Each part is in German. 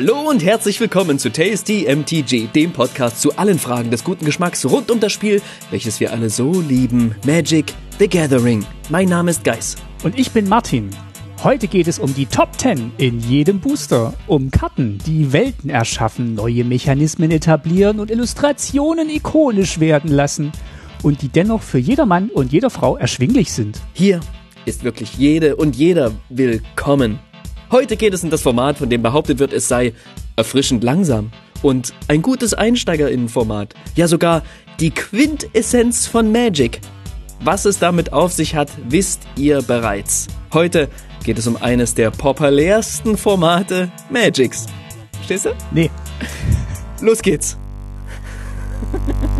Hallo und herzlich willkommen zu Tasty MTG, dem Podcast zu allen Fragen des guten Geschmacks rund um das Spiel, welches wir alle so lieben, Magic the Gathering. Mein Name ist Geis. Und ich bin Martin. Heute geht es um die Top 10 in jedem Booster, um Karten, die Welten erschaffen, neue Mechanismen etablieren und Illustrationen ikonisch werden lassen und die dennoch für jedermann und jeder Frau erschwinglich sind. Hier ist wirklich jede und jeder willkommen. Heute geht es um das Format, von dem behauptet wird, es sei erfrischend langsam und ein gutes Einsteigerinnenformat. Ja, sogar die Quintessenz von Magic. Was es damit auf sich hat, wisst ihr bereits. Heute geht es um eines der populärsten Formate Magics. Verstehst du? Nee. Los geht's.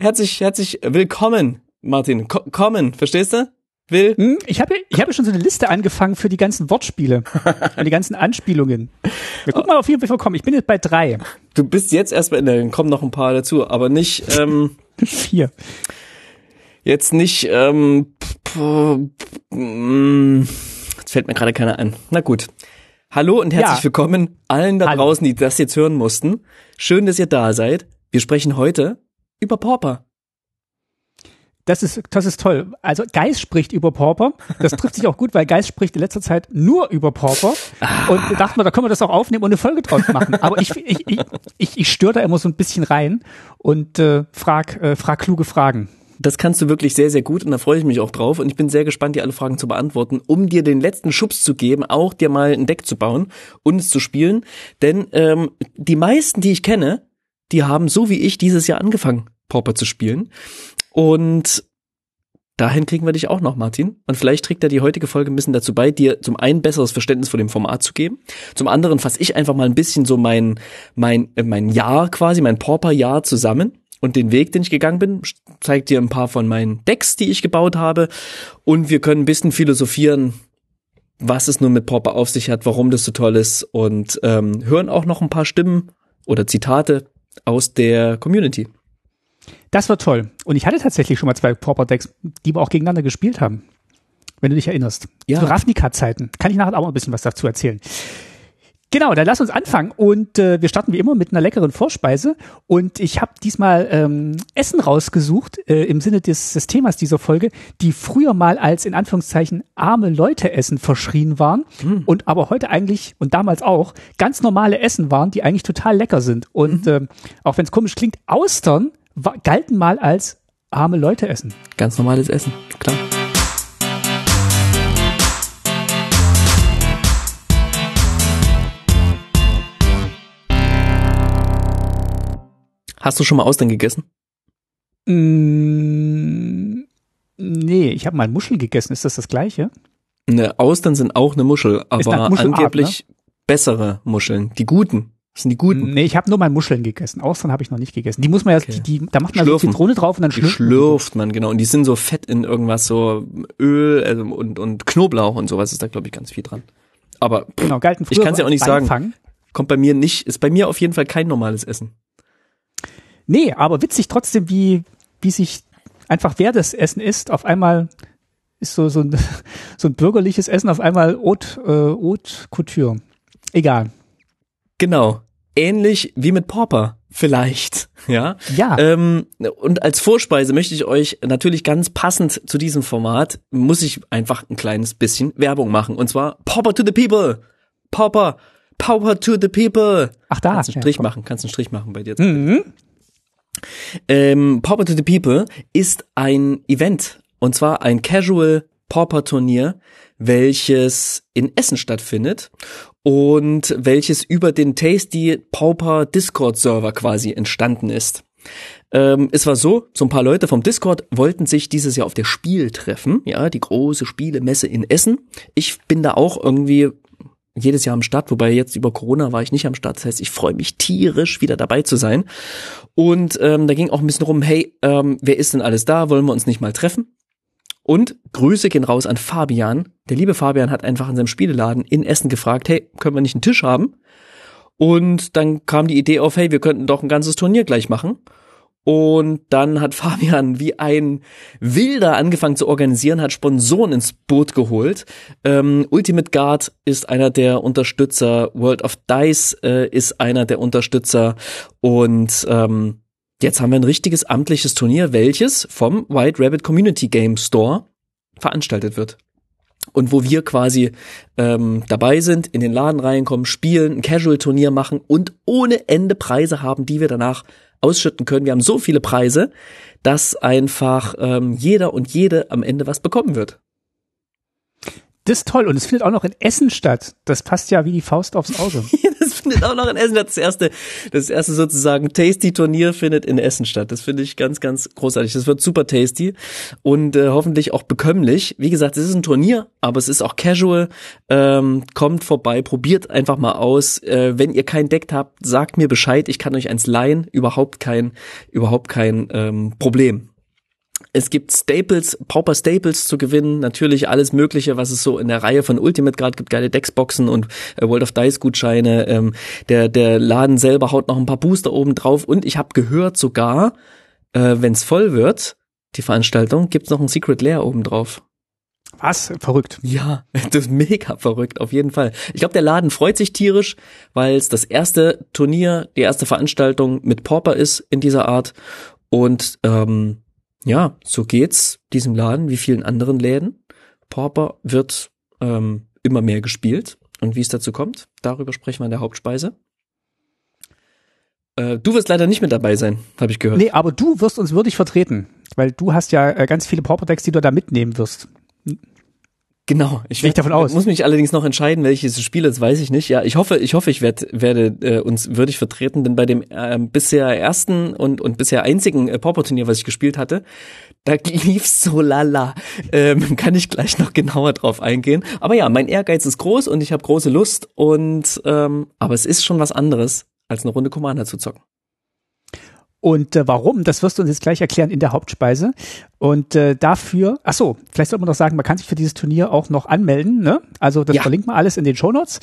herzlich, herzlich willkommen, Martin. Ko kommen, verstehst du? Will. Hm, ich habe ich hab schon so eine Liste angefangen für die ganzen Wortspiele und die ganzen Anspielungen. Wir gucken mal auf jeden Fall kommen. Ich bin jetzt bei drei. Du bist jetzt erst bei, dann kommen noch ein paar dazu, aber nicht, ähm, Vier. jetzt nicht, ähm, mm, jetzt fällt mir gerade keiner ein. Na gut. Hallo und herzlich Ja. willkommen allen da Hallo. draußen, die das jetzt hören mussten. Schön, dass ihr da seid. Wir sprechen heute über Pauper. Das ist, das ist toll. Also Geist spricht über Pauper. Das trifft sich auch gut, weil Geist spricht in letzter Zeit nur über Pauper. Und da dachten wir, da können wir das auch aufnehmen und eine Folge draus machen. Aber ich, ich, ich, ich, ich störe da immer so ein bisschen rein und äh, frag, äh, frag kluge Fragen. Das kannst du wirklich sehr, sehr gut und da freue ich mich auch drauf. Und ich bin sehr gespannt, dir alle Fragen zu beantworten, um dir den letzten Schubs zu geben, auch dir mal ein Deck zu bauen und es zu spielen. Denn ähm, die meisten, die ich kenne, die haben so wie ich dieses Jahr angefangen, Pauper zu spielen. Und dahin kriegen wir dich auch noch, Martin. Und vielleicht trägt er die heutige Folge ein bisschen dazu bei, dir zum einen besseres Verständnis von dem Format zu geben. Zum anderen fasse ich einfach mal ein bisschen so mein, mein, äh, mein Jahr quasi, mein Pauper-Jahr zusammen und den Weg, den ich gegangen bin. Zeig dir ein paar von meinen Decks, die ich gebaut habe. Und wir können ein bisschen philosophieren, was es nun mit Pauper auf sich hat, warum das so toll ist und ähm, hören auch noch ein paar Stimmen oder Zitate aus der Community. Das war toll. Und ich hatte tatsächlich schon mal zwei Pauper-Decks, die wir auch gegeneinander gespielt haben. Wenn du dich erinnerst. Ja. Zu Ravnica-Zeiten. Kann ich nachher auch mal ein bisschen was dazu erzählen. Genau, dann lass uns anfangen und äh, wir starten wie immer mit einer leckeren Vorspeise und ich habe diesmal ähm, Essen rausgesucht äh, im Sinne des, des Themas dieser Folge, die früher mal als in Anführungszeichen arme Leute Essen verschrien waren und aber heute eigentlich und damals auch ganz normale Essen waren, die eigentlich total lecker sind und ähm, auch wenn es komisch klingt, Austern galten mal als arme Leute Essen. Ganz normales Essen, klar. Hast du schon mal Austern gegessen? Mm, nee, ich habe mal Muscheln gegessen. Ist das das gleiche? Ne, Austern sind auch eine Muschel, aber Muschelart, angeblich bessere Muscheln. Die guten. Das sind die guten. Nee, ich habe nur mal Muscheln gegessen. Austern habe ich noch nicht gegessen. Die muss man ja, Okay. die, die, da macht man so Schlürfen. Zitrone drauf und dann Die schlürft. man. schlürft man, genau. Und die sind so fett in irgendwas, so Öl also und, und Knoblauch und sowas ist da, glaube ich, ganz viel dran. Aber pff, Genau, galten Ich kann's ja auch nicht sagen. Beifang. kommt bei mir nicht, ist bei mir auf jeden Fall kein normales Essen. Nee, aber witzig trotzdem, wie, wie sich einfach wer das Essen ist, auf einmal ist so, so, ein, so ein bürgerliches Essen auf einmal Haute, äh, Haute Couture. Egal. Genau. Ähnlich wie mit Pauper. Vielleicht. Ja. Ja. Ähm, und als Vorspeise möchte ich euch natürlich ganz passend zu diesem Format, muss ich einfach ein kleines bisschen Werbung machen. Und zwar Pauper to the People. Pauper. Pauper to the People. Ach da. Kannst einen ja, Strich komm. machen, kannst einen Strich machen bei dir. Mhm. Ähm, Pauper to the People ist ein Event und zwar ein Casual Pauper Turnier, welches in Essen stattfindet und welches über den Tasty Pauper Discord Server quasi entstanden ist. Ähm, es war so, so ein paar Leute vom Discord wollten sich dieses Jahr auf der Spiel treffen, ja, die große Spielemesse in Essen. Ich bin da auch irgendwie jedes Jahr am Start, wobei jetzt über Corona war ich nicht am Start. Das heißt, ich freue mich tierisch, wieder dabei zu sein. Und ähm, da ging auch ein bisschen rum, hey, ähm, wer ist denn alles da? Wollen wir uns nicht mal treffen? Und Grüße gehen raus an Fabian. Der liebe Fabian hat einfach in seinem Spieleladen in Essen gefragt, hey, können wir nicht einen Tisch haben? Und dann kam die Idee auf, hey, wir könnten doch ein ganzes Turnier gleich machen. Und dann hat Fabian wie ein Wilder angefangen zu organisieren, hat Sponsoren ins Boot geholt. Ähm, Ultimate Guard ist einer der Unterstützer, World of Dice äh, ist einer der Unterstützer und ähm, jetzt haben wir ein richtiges amtliches Turnier, welches vom White Rabbit Community Game Store veranstaltet wird. Und wo wir quasi ähm, dabei sind, in den Laden reinkommen, spielen, ein Casual-Turnier machen und ohne Ende Preise haben, die wir danach ausschütten können. Wir haben so viele Preise, dass einfach ähm, jeder und jede am Ende was bekommen wird. Das ist toll und es findet auch noch in Essen statt. Das passt ja wie die Faust aufs Auge. das findet auch noch in Essen. Das erste, das erste sozusagen Tasty-Turnier findet in Essen statt. Das finde ich ganz, ganz großartig. Das wird super tasty und äh, hoffentlich auch bekömmlich. Wie gesagt, es ist ein Turnier, aber es ist auch casual. Ähm, kommt vorbei, probiert einfach mal aus. Äh, wenn ihr kein Deck habt, sagt mir Bescheid. Ich kann euch eins leihen. Überhaupt kein, überhaupt kein ähm, Problem. Es gibt Staples, Pauper Staples zu gewinnen, natürlich alles Mögliche, was es so in der Reihe von Ultimate gerade gibt, geile Decksboxen und äh, World of Dice Gutscheine. Ähm, der, der Laden selber haut noch ein paar Booster oben drauf und ich habe gehört sogar, äh, wenn es voll wird, die Veranstaltung, gibt's noch ein Secret Lair oben drauf. Was? Verrückt. Ja, das ist mega verrückt, auf jeden Fall. Ich glaube, der Laden freut sich tierisch, weil es das erste Turnier, die erste Veranstaltung mit Pauper ist in dieser Art. Und ähm, ja, so geht's diesem Laden wie vielen anderen Läden. Pauper wird ähm, immer mehr gespielt. Und wie es dazu kommt, darüber sprechen wir in der Hauptspeise. Äh, du wirst leider nicht mit dabei sein, habe ich gehört. Nee, aber du wirst uns würdig vertreten, weil du hast ja äh, ganz viele Pauper-Decks, die du da mitnehmen wirst. Genau, ich, werd, davon aus. muss mich allerdings noch entscheiden, welches Spiel das weiß ich nicht. Ja, ich hoffe, ich hoffe, ich werd, werde äh, uns würdig vertreten, denn bei dem äh, bisher ersten und und bisher einzigen äh, Pauper Turnier, was ich gespielt hatte, da lief's so lala. Ähm, kann ich gleich noch genauer drauf eingehen. Aber ja, mein Ehrgeiz ist groß und ich habe große Lust und ähm, aber es ist schon was anderes, als eine Runde Commander zu zocken. Und äh, warum, das wirst du uns jetzt gleich erklären in der Hauptspeise. Und äh, dafür, ach so, vielleicht sollte man noch sagen, man kann sich für dieses Turnier auch noch anmelden. Ne? Also das ja. verlinkt man alles in den Shownotes.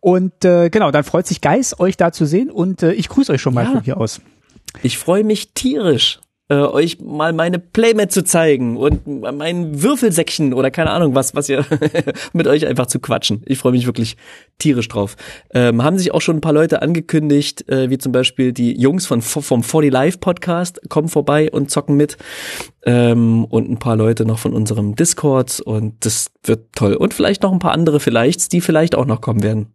Und äh, genau, dann freut sich Geis, euch da zu sehen. Und äh, ich grüße euch schon mal ja. von hier aus. Ich freue mich tierisch äh, euch mal meine Playmat zu zeigen und mein Würfelsäckchen oder keine Ahnung was, was ihr mit euch einfach zu quatschen. Ich freue mich wirklich tierisch drauf. Ähm, haben sich auch schon ein paar Leute angekündigt, äh, wie zum Beispiel die Jungs von vom 40 Live Podcast kommen vorbei und zocken mit ähm, und ein paar Leute noch von unserem Discord und das wird toll und vielleicht noch ein paar andere vielleicht, die vielleicht auch noch kommen werden,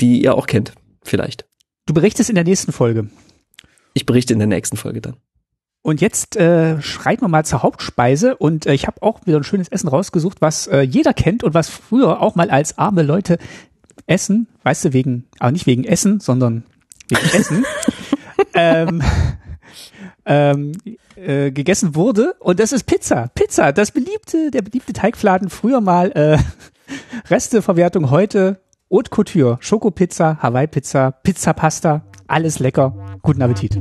die ihr auch kennt, vielleicht. Du berichtest in der nächsten Folge. Ich berichte in der nächsten Folge dann. Und jetzt äh, schreiten wir mal zur Hauptspeise und äh, ich habe auch wieder ein schönes Essen rausgesucht, was äh, jeder kennt und was früher auch mal als arme Leute essen, weißt du, wegen, aber nicht wegen Essen, sondern wegen Essen, ähm, ähm, äh, gegessen wurde und das ist Pizza. Pizza, das beliebte, der beliebte Teigfladen, früher mal äh, Resteverwertung, heute Haute Couture, Schokopizza, Hawaii-Pizza, Pizza-Pasta, alles lecker. Guten Appetit.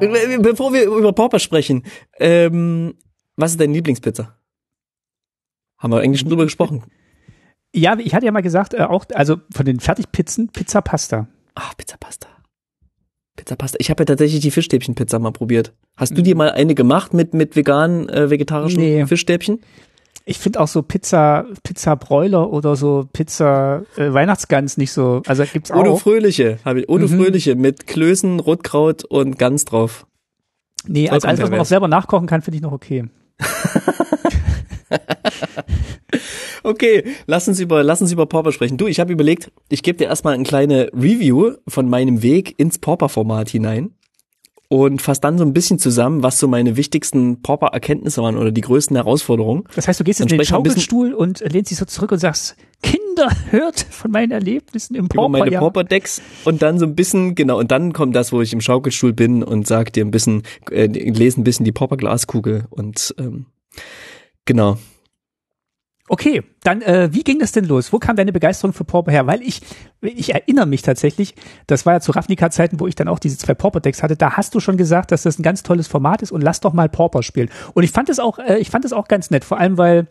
Bevor wir über Pauper sprechen, ähm, was ist deine Lieblingspizza? Haben wir eigentlich schon drüber gesprochen. Ja, ich hatte ja mal gesagt, äh, auch, also von den Fertigpizzen, Pizza Pasta. Ach, Pizza Pasta. Pizza Pasta. Ich habe ja tatsächlich die Fischstäbchenpizza mal probiert. Hast du dir mal eine gemacht mit, mit veganen, äh, vegetarischen nee. Fischstäbchen? Ich finde auch so Pizza, Pizza Bräuler oder so Pizza äh, Weihnachtsgans nicht so. Also gibt's auch. Odo Fröhliche habe ich. Odo mhm. Fröhliche mit Klößen, Rotkraut und Gans drauf. Nee, also alles, was man auch selber nachkochen kann, finde ich noch okay. okay, lass uns über lass uns über Pauper sprechen. Du, ich habe überlegt, ich gebe dir erstmal eine kleine Review von meinem Weg ins Pauper Format hinein. Und fasse dann so ein bisschen zusammen, was so meine wichtigsten Pauper-Erkenntnisse waren oder die größten Herausforderungen. Das heißt, du gehst in den Schaukelstuhl und lehnst dich so zurück und sagst, Kinder, hört von meinen Erlebnissen im Pauper. Über meine Pauper-Decks und dann so ein bisschen, genau, und dann kommt das, wo ich im Schaukelstuhl bin und sag dir ein bisschen, äh, lese ein bisschen die Pauper-Glaskugel und ähm, genau. Okay, dann äh, wie ging das denn los? Wo kam deine Begeisterung für Pauper her? Weil ich, ich erinnere mich tatsächlich, das war ja zu Ravnica-Zeiten, wo ich dann auch diese zwei Pauper-Decks hatte, da hast du schon gesagt, dass das ein ganz tolles Format ist und lass doch mal Pauper spielen. Und ich fand es auch, äh, ich fand es auch ganz nett, vor allem weil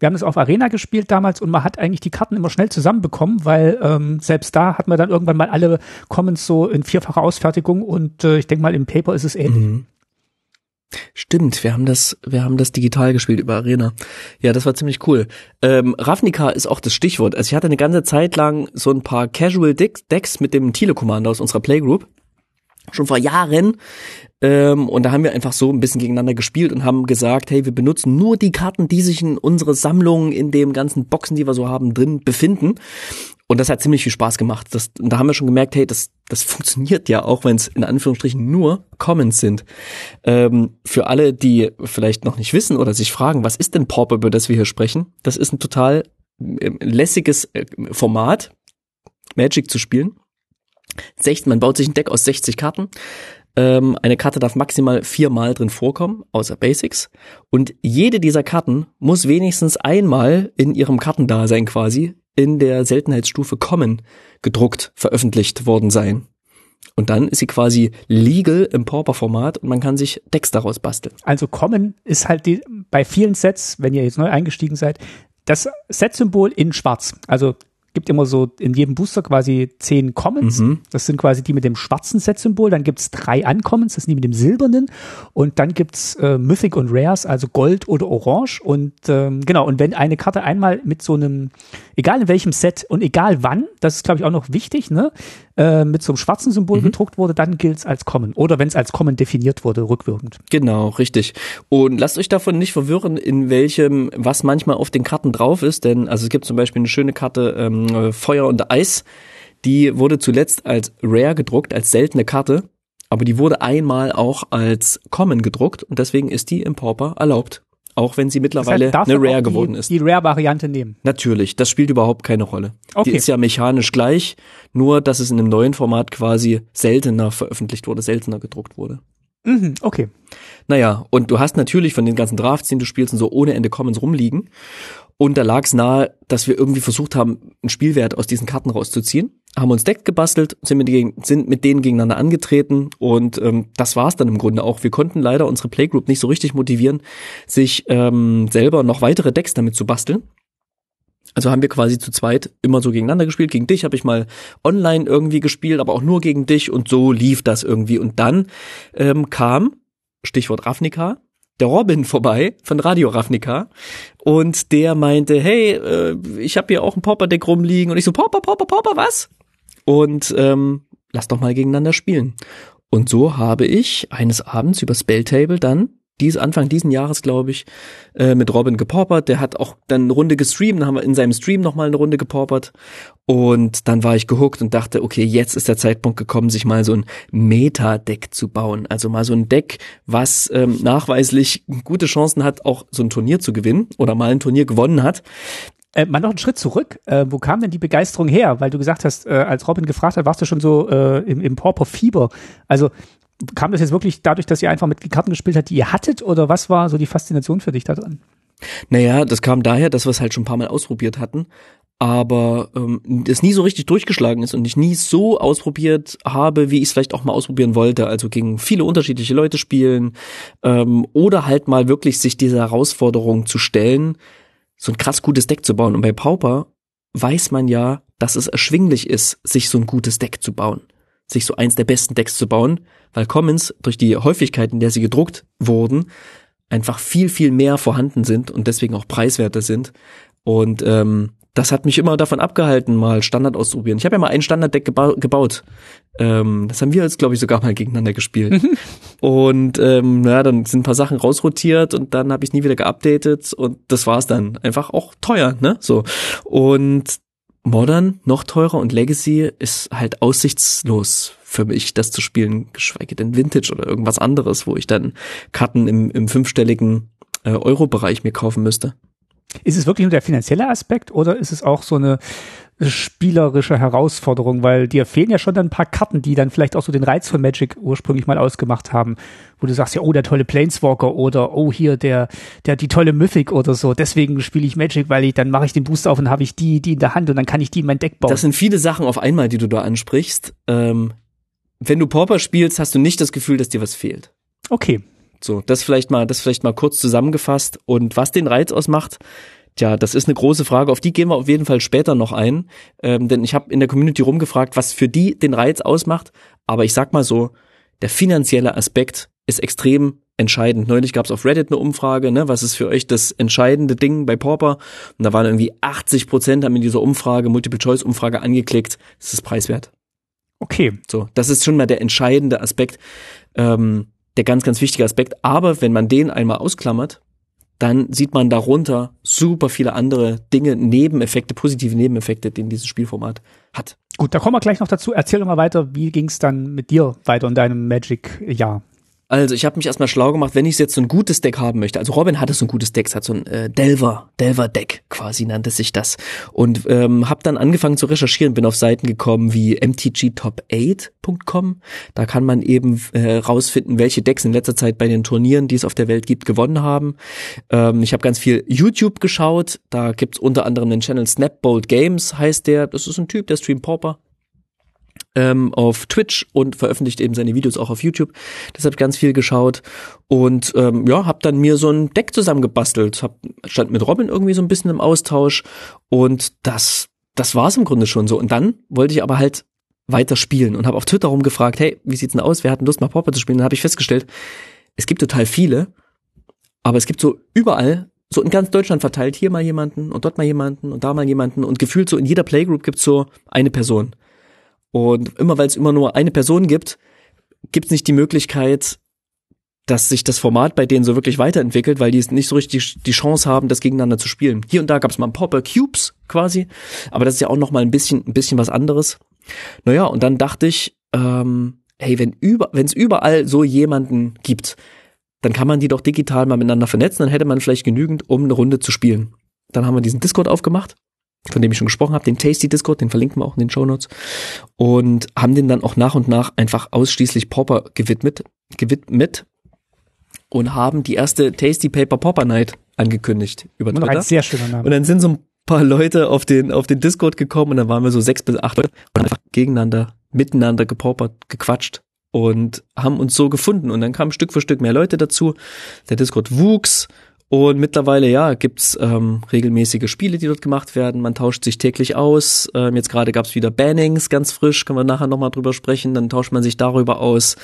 wir haben das auf Arena gespielt damals und man hat eigentlich die Karten immer schnell zusammenbekommen, weil ähm, selbst da hat man dann irgendwann mal alle Commons so in vierfacher Ausfertigung und äh, ich denke mal im Paper ist es ähnlich. Mhm. Stimmt, wir haben das, wir haben das digital gespielt über Arena. Ja, das war ziemlich cool. Ähm, Ravnica ist auch das Stichwort. Also ich hatte eine ganze Zeit lang so ein paar Casual Decks mit dem Tile Commander aus unserer Playgroup. Schon vor Jahren. Ähm, und da haben wir einfach so ein bisschen gegeneinander gespielt und haben gesagt, hey, wir benutzen nur die Karten, die sich in unsere Sammlung, in dem ganzen Boxen, die wir so haben, drin befinden. Und das hat ziemlich viel Spaß gemacht. Das, und da haben wir schon gemerkt, hey, das, das funktioniert ja auch, wenn es in Anführungsstrichen nur Commons sind. Ähm, für alle, die vielleicht noch nicht wissen oder sich fragen, was ist denn Pauper, über das wir hier sprechen? Das ist ein total äh, lässiges äh, Format, Magic zu spielen. 60, man baut sich ein Deck aus 60 Karten. Ähm, eine Karte darf maximal viermal drin vorkommen, außer Basics. Und jede dieser Karten muss wenigstens einmal in ihrem Kartendasein quasi in der Seltenheitsstufe Common gedruckt, veröffentlicht worden sein. Und dann ist sie quasi legal im Pauper-Format und man kann sich Decks daraus basteln. Also Common ist halt die, bei vielen Sets, wenn ihr jetzt neu eingestiegen seid, das Set-Symbol in schwarz. Also gibt immer so in jedem Booster quasi zehn Commons. Mhm. Das sind quasi die mit dem schwarzen Set-Symbol. Dann gibt's drei Uncommons, das sind die mit dem silbernen. Und dann gibt's äh, Mythic und Rares, also Gold oder Orange. Und ähm, genau, und wenn eine Karte einmal mit so einem, egal in welchem Set und egal wann, das ist glaube ich auch noch wichtig, ne, äh, mit so einem schwarzen Symbol mhm. gedruckt wurde, dann gilt's als Common. Oder wenn es als Common definiert wurde, rückwirkend. Genau, richtig. Und lasst euch davon nicht verwirren, in welchem, was manchmal auf den Karten drauf ist, denn also es gibt zum Beispiel eine schöne Karte ähm, Feuer und Eis, die wurde zuletzt als Rare gedruckt, als seltene Karte, aber die wurde einmal auch als Common gedruckt und deswegen ist die im Pauper erlaubt auch wenn sie mittlerweile das heißt, eine Rare geworden ist. Die Rare-Variante nehmen. Natürlich, das spielt überhaupt keine Rolle. Okay. Die ist ja mechanisch gleich, nur dass es in einem neuen Format quasi seltener veröffentlicht wurde, seltener gedruckt wurde. Mhm, okay. Naja, und du hast natürlich von den ganzen Drafts, den du spielst, und so ohne Ende Commons rumliegen. Und da lag es nahe, dass wir irgendwie versucht haben, einen Spielwert aus diesen Karten rauszuziehen. Haben uns Deck gebastelt, sind mit, denen, sind mit denen gegeneinander angetreten und ähm, das war's dann im Grunde auch. Wir konnten leider unsere Playgroup nicht so richtig motivieren, sich ähm, selber noch weitere Decks damit zu basteln. Also haben wir quasi zu zweit immer so gegeneinander gespielt. Gegen dich habe ich mal online irgendwie gespielt, aber auch nur gegen dich und so lief das irgendwie. Und dann ähm, kam, Stichwort Ravnica, der Robin vorbei von Radio Ravnica und der meinte, hey, äh, ich habe hier auch ein Popper-Deck rumliegen und ich so, Popper, Popper, Popper, was? Und ähm, lass doch mal gegeneinander spielen. Und so habe ich eines Abends über Spelltable dann dies Anfang diesen Jahres, glaube ich, äh, mit Robin gepaupert. Der hat auch dann eine Runde gestreamt, dann haben wir in seinem Stream nochmal eine Runde gepaupert. Und dann war ich gehuckt und dachte, okay, jetzt ist der Zeitpunkt gekommen, sich mal so ein Meta-Deck zu bauen. Also mal so ein Deck, was ähm, nachweislich gute Chancen hat, auch so ein Turnier zu gewinnen oder mal ein Turnier gewonnen hat. Äh, mal noch einen Schritt zurück. Äh, wo kam denn die Begeisterung her? Weil du gesagt hast, äh, als Robin gefragt hat, warst du schon so äh, im, im Pauper-Fieber. Also kam das jetzt wirklich dadurch, dass ihr einfach mit Karten gespielt habt, die ihr hattet? Oder was war so die Faszination für dich da drin? Naja, das kam daher, dass wir es halt schon ein paar Mal ausprobiert hatten, aber ähm, das nie so richtig durchgeschlagen ist und ich nie so ausprobiert habe, wie ich es vielleicht auch mal ausprobieren wollte. Also gegen viele unterschiedliche Leute spielen ähm, oder halt mal wirklich sich dieser Herausforderung zu stellen, so ein krass gutes Deck zu bauen. Und bei Pauper weiß man ja, dass es erschwinglich ist, sich so ein gutes Deck zu bauen sich so eins der besten Decks zu bauen, weil Commons durch die Häufigkeit, in der sie gedruckt wurden, einfach viel, viel mehr vorhanden sind und deswegen auch preiswerter sind. Und ähm, das hat mich immer davon abgehalten, mal Standard auszuprobieren. Ich habe ja mal ein Standarddeck geba gebaut. Ähm, das haben wir jetzt, glaube ich, sogar mal gegeneinander gespielt. Mhm. und ähm, ja, dann sind ein paar Sachen rausrotiert und dann habe ich nie wieder geupdatet und das war's dann. Einfach auch teuer, ne? So. Und Modern noch teurer und Legacy ist halt aussichtslos für mich, das zu spielen, geschweige denn Vintage oder irgendwas anderes, wo ich dann Karten im, im fünfstelligen äh, Euro-Bereich mir kaufen müsste. Ist es wirklich nur der finanzielle Aspekt oder ist es auch so eine spielerische Herausforderung, weil dir fehlen ja schon dann ein paar Karten, die dann vielleicht auch so den Reiz von Magic ursprünglich mal ausgemacht haben, wo du sagst ja, oh, der tolle Planeswalker oder oh, hier der der die tolle Mythic oder so. Deswegen spiele ich Magic, weil ich dann mache ich den Booster auf und habe ich die die in der Hand und dann kann ich die in mein Deck bauen. Das sind viele Sachen auf einmal, die du da ansprichst. Ähm, wenn du Pauper spielst, hast du nicht das Gefühl, dass dir was fehlt. Okay. So, das vielleicht mal, das vielleicht mal kurz zusammengefasst. Und was den Reiz ausmacht, Tja, das ist eine große Frage, auf die gehen wir auf jeden Fall später noch ein, ähm, denn ich habe in der Community rumgefragt, was für die den Reiz ausmacht, aber ich sag mal so, der finanzielle Aspekt ist extrem entscheidend. Neulich gab es auf Reddit eine Umfrage, ne, was ist für euch das entscheidende Ding bei Pauper? Und da waren irgendwie 80 Prozent haben in dieser Umfrage, Multiple-Choice-Umfrage angeklickt, es ist preiswert. Okay. So, das ist schon mal der entscheidende Aspekt, ähm, der ganz, ganz wichtige Aspekt. Aber wenn man den einmal ausklammert, dann sieht man darunter super viele andere Dinge, Nebeneffekte, positive Nebeneffekte, die dieses Spielformat hat. Gut, da kommen wir gleich noch dazu. Erzähl doch mal weiter, wie ging es dann mit dir weiter in deinem Magic-Jahr? Also ich habe mich erstmal schlau gemacht, wenn ich jetzt so ein gutes Deck haben möchte. Also Robin hatte so ein gutes Deck, hat so ein äh, Delver, Delver Deck quasi nannte sich das. Und ähm, habe dann angefangen zu recherchieren, bin auf Seiten gekommen wie mtgtop8.com. Da kann man eben äh, rausfinden, welche Decks in letzter Zeit bei den Turnieren, die es auf der Welt gibt, gewonnen haben. Ähm, ich habe ganz viel YouTube geschaut. Da gibt's unter anderem den Channel Snapbolt Games, heißt der. Das ist ein Typ, der streamt Pauper ähm, auf Twitch und veröffentlicht eben seine Videos auch auf YouTube. Deshalb ganz viel geschaut und ähm, ja, habe dann mir so ein Deck zusammengebastelt. Hab, stand mit Robin irgendwie so ein bisschen im Austausch und das das war's im Grunde schon so. Und dann wollte ich aber halt weiter spielen und habe auf Twitter rumgefragt, hey, wie sieht's denn aus? Wer hat denn Lust mal Pauper zu spielen? Dann habe ich festgestellt, es gibt total viele, aber es gibt so überall so in ganz Deutschland verteilt, hier mal jemanden und dort mal jemanden und da mal jemanden und gefühlt so in jeder Playgroup gibt's so eine Person. Und immer weil es immer nur eine Person gibt, gibt es nicht die Möglichkeit, dass sich das Format bei denen so wirklich weiterentwickelt, weil die es nicht so richtig die Chance haben, das gegeneinander zu spielen. Hier und da gab es mal ein Popper Cubes quasi, aber das ist ja auch noch mal ein bisschen ein bisschen was anderes. Naja, und dann dachte ich, ähm, hey, wenn über wenn es überall so jemanden gibt, dann kann man die doch digital mal miteinander vernetzen, dann hätte man vielleicht genügend, um eine Runde zu spielen. Dann haben wir diesen Discord aufgemacht von dem ich schon gesprochen habe, den Tasty Discord, den verlinken wir auch in den Show Notes und haben den dann auch nach und nach einfach ausschließlich Popper gewidmet, gewidmet und haben die erste Tasty Paper Popper Night angekündigt über Twitter. Ein sehr schöner Name. Und dann sind so ein paar Leute auf den auf den Discord gekommen und dann waren wir so sechs bis acht Leute und einfach gegeneinander, miteinander gepoppert, gequatscht und haben uns so gefunden und dann kamen Stück für Stück mehr Leute dazu. Der Discord wuchs und mittlerweile, ja, gibt's ähm, regelmäßige Spiele, die dort gemacht werden. Man tauscht sich täglich aus. Ähm, jetzt gerade gab's wieder Bannings, ganz frisch, können wir nachher nochmal drüber sprechen. Dann tauscht man sich darüber aus,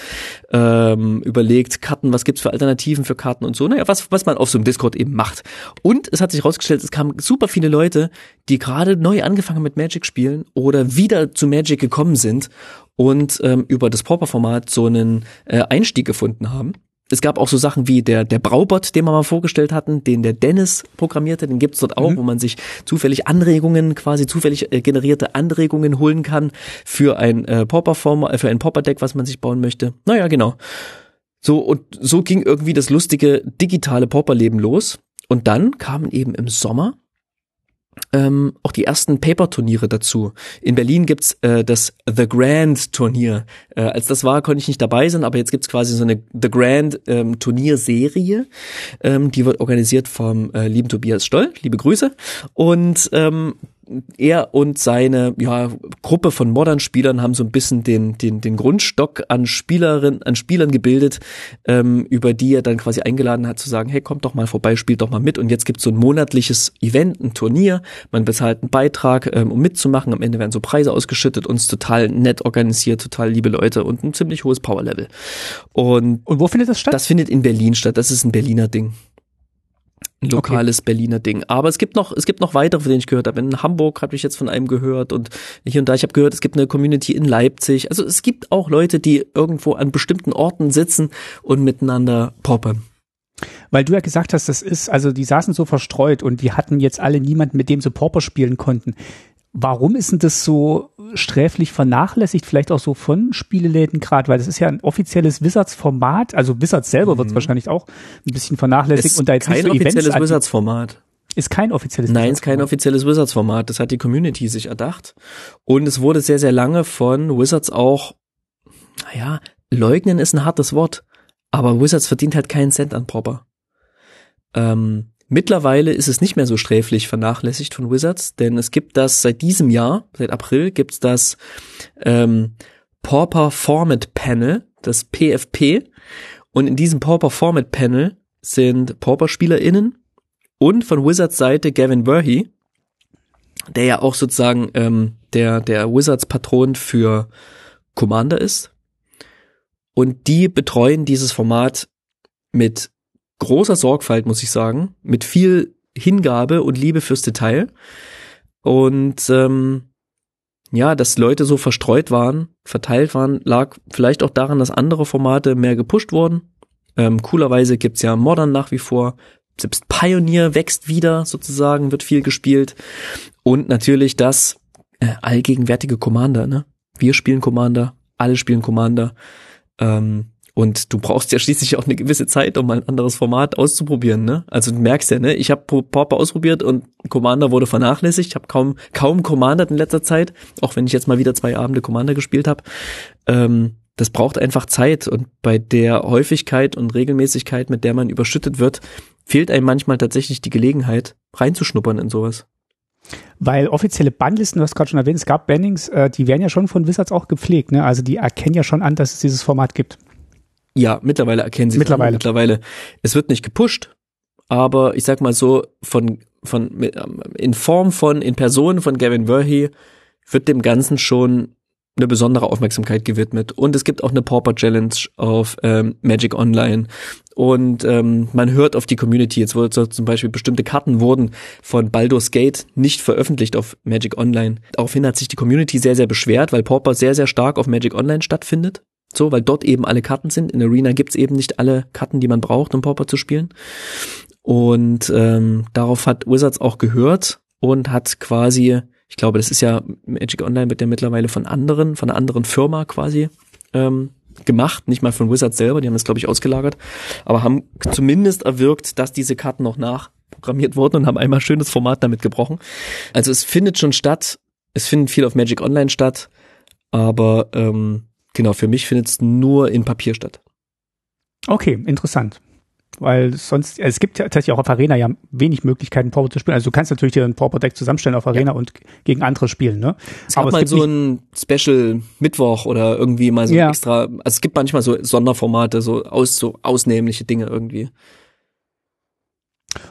ähm, überlegt Karten, was gibt's für Alternativen für Karten und so. Naja, was, was man auf so einem Discord eben macht. Und es hat sich herausgestellt, es kamen super viele Leute, die gerade neu angefangen mit Magic spielen oder wieder zu Magic gekommen sind und ähm, über das Pauper-Format so einen äh, Einstieg gefunden haben es gab auch so Sachen wie der, der Braubot, den wir mal vorgestellt hatten, den der Dennis programmierte, den gibt's dort auch, mhm. wo man sich zufällig Anregungen, quasi zufällig äh, generierte Anregungen holen kann für ein äh, Popper-Form, äh, für ein Popper-Deck, was man sich bauen möchte. Naja, genau. So, und so ging irgendwie das lustige digitale Popper-Leben los. Und dann kamen eben im Sommer ähm, auch die ersten Paper-Turniere dazu. In Berlin gibt's äh, das The Grand-Turnier. Äh, als das war, konnte ich nicht dabei sein, aber jetzt gibt's quasi so eine The Grand ähm, Turnierserie. Ähm, die wird organisiert vom äh, lieben Tobias Stoll. Liebe Grüße. Und ähm, er und seine ja, Gruppe von Modern-Spielern haben so ein bisschen den, den, den Grundstock an Spielerinnen, an Spielern gebildet, ähm, über die er dann quasi eingeladen hat zu sagen, hey, kommt doch mal vorbei, spielt doch mal mit. Und jetzt gibt's so ein monatliches Event, ein Turnier. Man bezahlt einen Beitrag, ähm, um mitzumachen. Am Ende werden so Preise ausgeschüttet, uns total nett organisiert, total liebe Leute und ein ziemlich hohes Powerlevel. Und, und wo findet das statt? Das findet in Berlin statt. Das ist ein Berliner Ding ein lokales okay. Berliner Ding. Aber es gibt noch, es gibt noch weitere, von denen ich gehört habe. In Hamburg habe ich jetzt von einem gehört und hier und da. Ich habe gehört, es gibt eine Community in Leipzig. Also es gibt auch Leute, die irgendwo an bestimmten Orten sitzen und miteinander poppen. Weil du ja gesagt hast, das ist, also die saßen so verstreut und die hatten jetzt alle niemanden, mit dem sie Pauper spielen konnten. Warum ist denn das so sträflich vernachlässigt, vielleicht auch so von Spieleläden gerade, weil das ist ja ein offizielles Wizards-Format, also Wizards selber mhm. wird es wahrscheinlich auch ein bisschen vernachlässigt ist und da jetzt kein nicht so offizielles Wizards-Format. Ist kein offizielles Nein, ist kein offizielles Wizards-Format. Das hat die Community sich erdacht. Und es wurde sehr, sehr lange von Wizards auch, naja, leugnen ist ein hartes Wort. Aber Wizards verdient halt keinen Cent an Proper. Ähm, mittlerweile ist es nicht mehr so sträflich vernachlässigt von Wizards, denn es gibt das seit diesem Jahr, seit April gibt's das ähm, Pauper Format Panel, das PFP. Und in diesem Pauper Format Panel sind Pauper-SpielerInnen und von Wizards Seite Gavin Verhey, der ja auch sozusagen ähm, der, der Wizards-Patron für Commander ist. Und die betreuen dieses Format mit großer Sorgfalt, muss ich sagen, mit viel Hingabe und Liebe fürs Detail. Und ähm, ja, dass Leute so verstreut waren, verteilt waren, lag vielleicht auch daran, dass andere Formate mehr gepusht wurden. Ähm, coolerweise gibt's ja Modern nach wie vor. Selbst Pioneer wächst wieder sozusagen, wird viel gespielt. Und natürlich das äh, allgegenwärtige Commander, ne? Wir spielen Commander, alle spielen Commander. Ähm, und du brauchst ja schließlich auch eine gewisse Zeit, um mal ein anderes Format auszuprobieren, ne? Also du merkst ja, ne? Ich habe Pauper ausprobiert und Commander wurde vernachlässigt. Ich habe kaum kaum Commander in letzter Zeit, auch wenn ich jetzt mal wieder zwei Abende Commander gespielt habe. Ähm, das braucht einfach Zeit und bei der Häufigkeit und Regelmäßigkeit, mit der man überschüttet wird, fehlt einem manchmal tatsächlich die Gelegenheit, reinzuschnuppern in sowas. Weil offizielle Bandlisten, du hast gerade schon erwähnt, es gab Bannings, äh, die werden ja schon von Wizards auch gepflegt, ne? Also die erkennen ja schon an, dass es dieses Format gibt. Ja, mittlerweile erkennen sie mittlerweile. Es mittlerweile. Es wird nicht gepusht, aber ich sag mal so, von, von, in Form von, in Person von Gavin Verhey wird dem Ganzen schon eine besondere Aufmerksamkeit gewidmet. Und es gibt auch eine Pauper Challenge auf ähm, Magic Online. Und ähm, man hört auf die Community. Jetzt wurde so zum Beispiel bestimmte Karten wurden von Baldur's Gate nicht veröffentlicht auf Magic Online. Daraufhin hat sich die Community sehr, sehr beschwert, weil Pauper sehr, sehr stark auf Magic Online stattfindet. So, weil dort eben alle Karten sind. In Arena gibt's eben nicht alle Karten, die man braucht, um Pauper zu spielen. Und ähm, darauf hat Wizards auch gehört und hat quasi ich glaube, das ist ja, Magic Online wird ja mittlerweile von anderen, von einer anderen Firma quasi ähm, gemacht, nicht mal von Wizards selber, die haben das, glaube ich, ausgelagert, aber haben zumindest erwirkt, dass diese Karten noch nachprogrammiert wurden und haben einmal schönes Format damit gebrochen. Also es findet schon statt, es findet viel auf Magic Online statt, aber ähm, genau, für mich findet es nur in Papier statt. Okay, interessant weil sonst, es gibt ja tatsächlich auch auf Arena ja wenig Möglichkeiten, Pauper zu spielen. Also du kannst natürlich dir ein Pauper-Deck zusammenstellen auf Arena ja. und gegen andere spielen, ne? Es gab Aber mal so ein Special Mittwoch oder irgendwie mal so ja. extra, also es gibt manchmal so Sonderformate, so aus, so ausnehmliche Dinge irgendwie.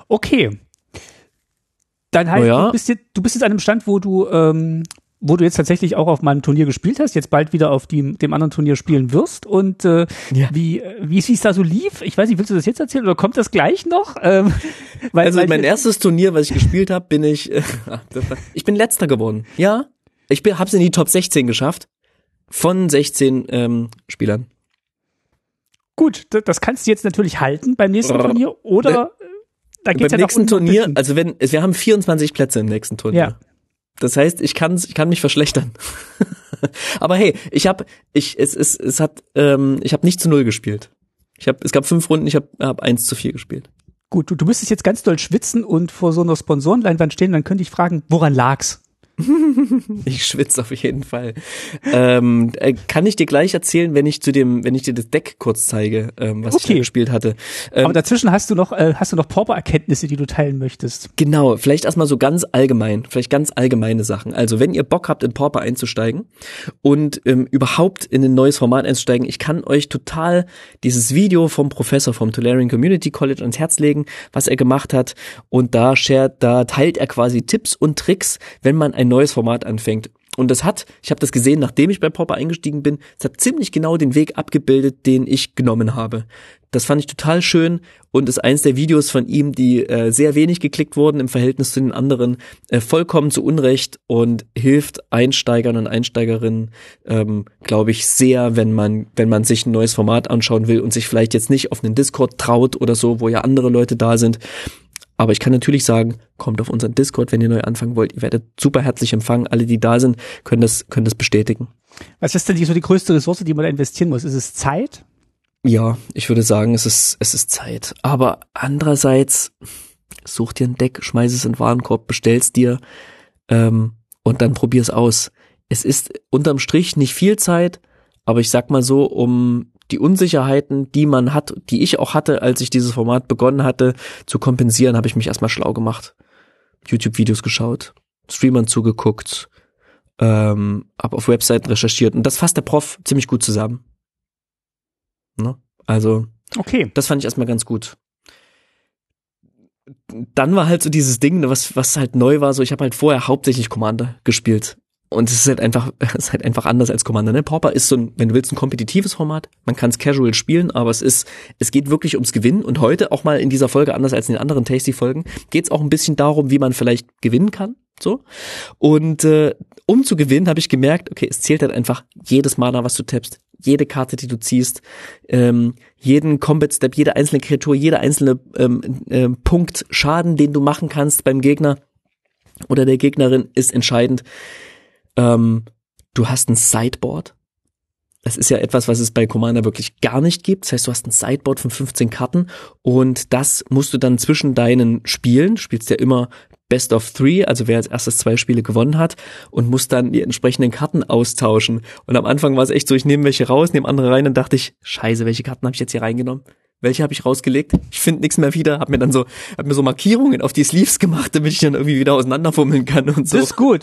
Okay. Dann halt, ja. du, bist jetzt, du bist jetzt an einem Stand, wo du ähm, wo du jetzt tatsächlich auch auf meinem Turnier gespielt hast, jetzt bald wieder auf die, dem anderen Turnier spielen wirst und äh, ja. wie wie es da so lief. Ich weiß nicht, willst du das jetzt erzählen oder kommt das gleich noch? Ähm, weil, also weil mein erstes Turnier, was ich gespielt habe, bin ich äh, ich bin letzter geworden. Ja, ich bin hab's in die Top 16 geschafft von 16 ähm, Spielern. Gut, das kannst du jetzt natürlich halten beim nächsten Turnier oder ne, da geht's beim ja nächsten Turnier, also wenn wir haben 24 Plätze im nächsten Turnier. Ja. Das heißt, ich kann ich kann mich verschlechtern. Aber hey, ich habe ich es es es hat ähm, ich habe nicht zu null gespielt. Ich habe es gab fünf Runden, ich habe hab eins zu vier gespielt. Gut, du, du müsstest jetzt ganz doll schwitzen und vor so einer Sponsorenleinwand stehen, dann könnte ich fragen, woran lag's? ich schwitze auf jeden Fall. Ähm, äh, kann ich dir gleich erzählen, wenn ich zu dem, wenn ich dir das Deck kurz zeige, ähm, was okay. ich da gespielt hatte. Ähm, Aber dazwischen hast du noch, äh, hast du noch Pauper-Erkenntnisse, die du teilen möchtest. Genau, vielleicht erstmal so ganz allgemein, vielleicht ganz allgemeine Sachen. Also wenn ihr Bock habt, in Pauper einzusteigen und ähm, überhaupt in ein neues Format einzusteigen, ich kann euch total dieses Video vom Professor vom Tolarian Community College ans Herz legen, was er gemacht hat. Und da shared, da teilt er quasi Tipps und Tricks, wenn man ein neues Format anfängt. Und das hat, ich habe das gesehen, nachdem ich bei Popper eingestiegen bin, es hat ziemlich genau den Weg abgebildet, den ich genommen habe. Das fand ich total schön und ist eins der Videos von ihm, die äh, sehr wenig geklickt wurden im Verhältnis zu den anderen, äh, vollkommen zu Unrecht und hilft Einsteigern und Einsteigerinnen, ähm, glaube ich, sehr, wenn man, wenn man sich ein neues Format anschauen will und sich vielleicht jetzt nicht auf einen Discord traut oder so, wo ja andere Leute da sind Aber ich kann natürlich sagen, kommt auf unseren Discord, wenn ihr neu anfangen wollt. Ihr werdet super herzlich empfangen. Alle, die da sind, können das, können das bestätigen. Was ist denn die, so die größte Ressource, die man da investieren muss? Ist es Zeit? Ja, ich würde sagen, es ist, es ist Zeit. Aber andererseits, such dir ein Deck, schmeiß es in den Warenkorb, bestell's dir ähm, und dann probier's aus. Es ist unterm Strich nicht viel Zeit, aber ich sag mal so, um die Unsicherheiten, die man hat, die ich auch hatte, als ich dieses Format begonnen hatte, zu kompensieren, habe ich mich erstmal schlau gemacht. YouTube-Videos geschaut, Streamern zugeguckt, ähm, habe auf Webseiten recherchiert und das fasst der Prof ziemlich gut zusammen. Ne? Also, okay. das fand ich erstmal ganz gut. Dann war halt so dieses Ding, was, was halt neu war, so ich habe halt vorher hauptsächlich Commander gespielt. Und es ist halt einfach, es ist halt einfach anders als Commander. Ne? Pauper ist so ein, wenn du willst, ein kompetitives Format. Man kann es casual spielen, aber es ist, es geht wirklich ums Gewinnen. Und heute auch mal in dieser Folge, anders als in den anderen Tasty-Folgen, geht es auch ein bisschen darum, wie man vielleicht gewinnen kann. So. Und äh, um zu gewinnen, habe ich gemerkt, okay, es zählt halt einfach jedes Mana, was du tappst, jede Karte, die du ziehst, ähm, jeden Combat Step, jede einzelne Kreatur, jeder einzelne ähm, äh, Punkt Schaden, den du machen kannst beim Gegner oder der Gegnerin, ist entscheidend. Ähm, du hast ein Sideboard. Das ist ja etwas, was es bei Commander wirklich gar nicht gibt. Das heißt, du hast ein Sideboard von 15 Karten und das musst du dann zwischen deinen Spielen, spielst ja immer Best of Three, also wer als erstes zwei Spiele gewonnen hat und musst dann die entsprechenden Karten austauschen. Und am Anfang war es echt so, ich nehme welche raus, nehme andere rein und dachte ich, scheiße, welche Karten habe ich jetzt hier reingenommen? Welche habe ich rausgelegt? Ich finde nichts mehr wieder, habe mir dann so, hab mir so Markierungen auf die Sleeves gemacht, damit ich dann irgendwie wieder auseinanderfummeln kann und so. Das ist gut.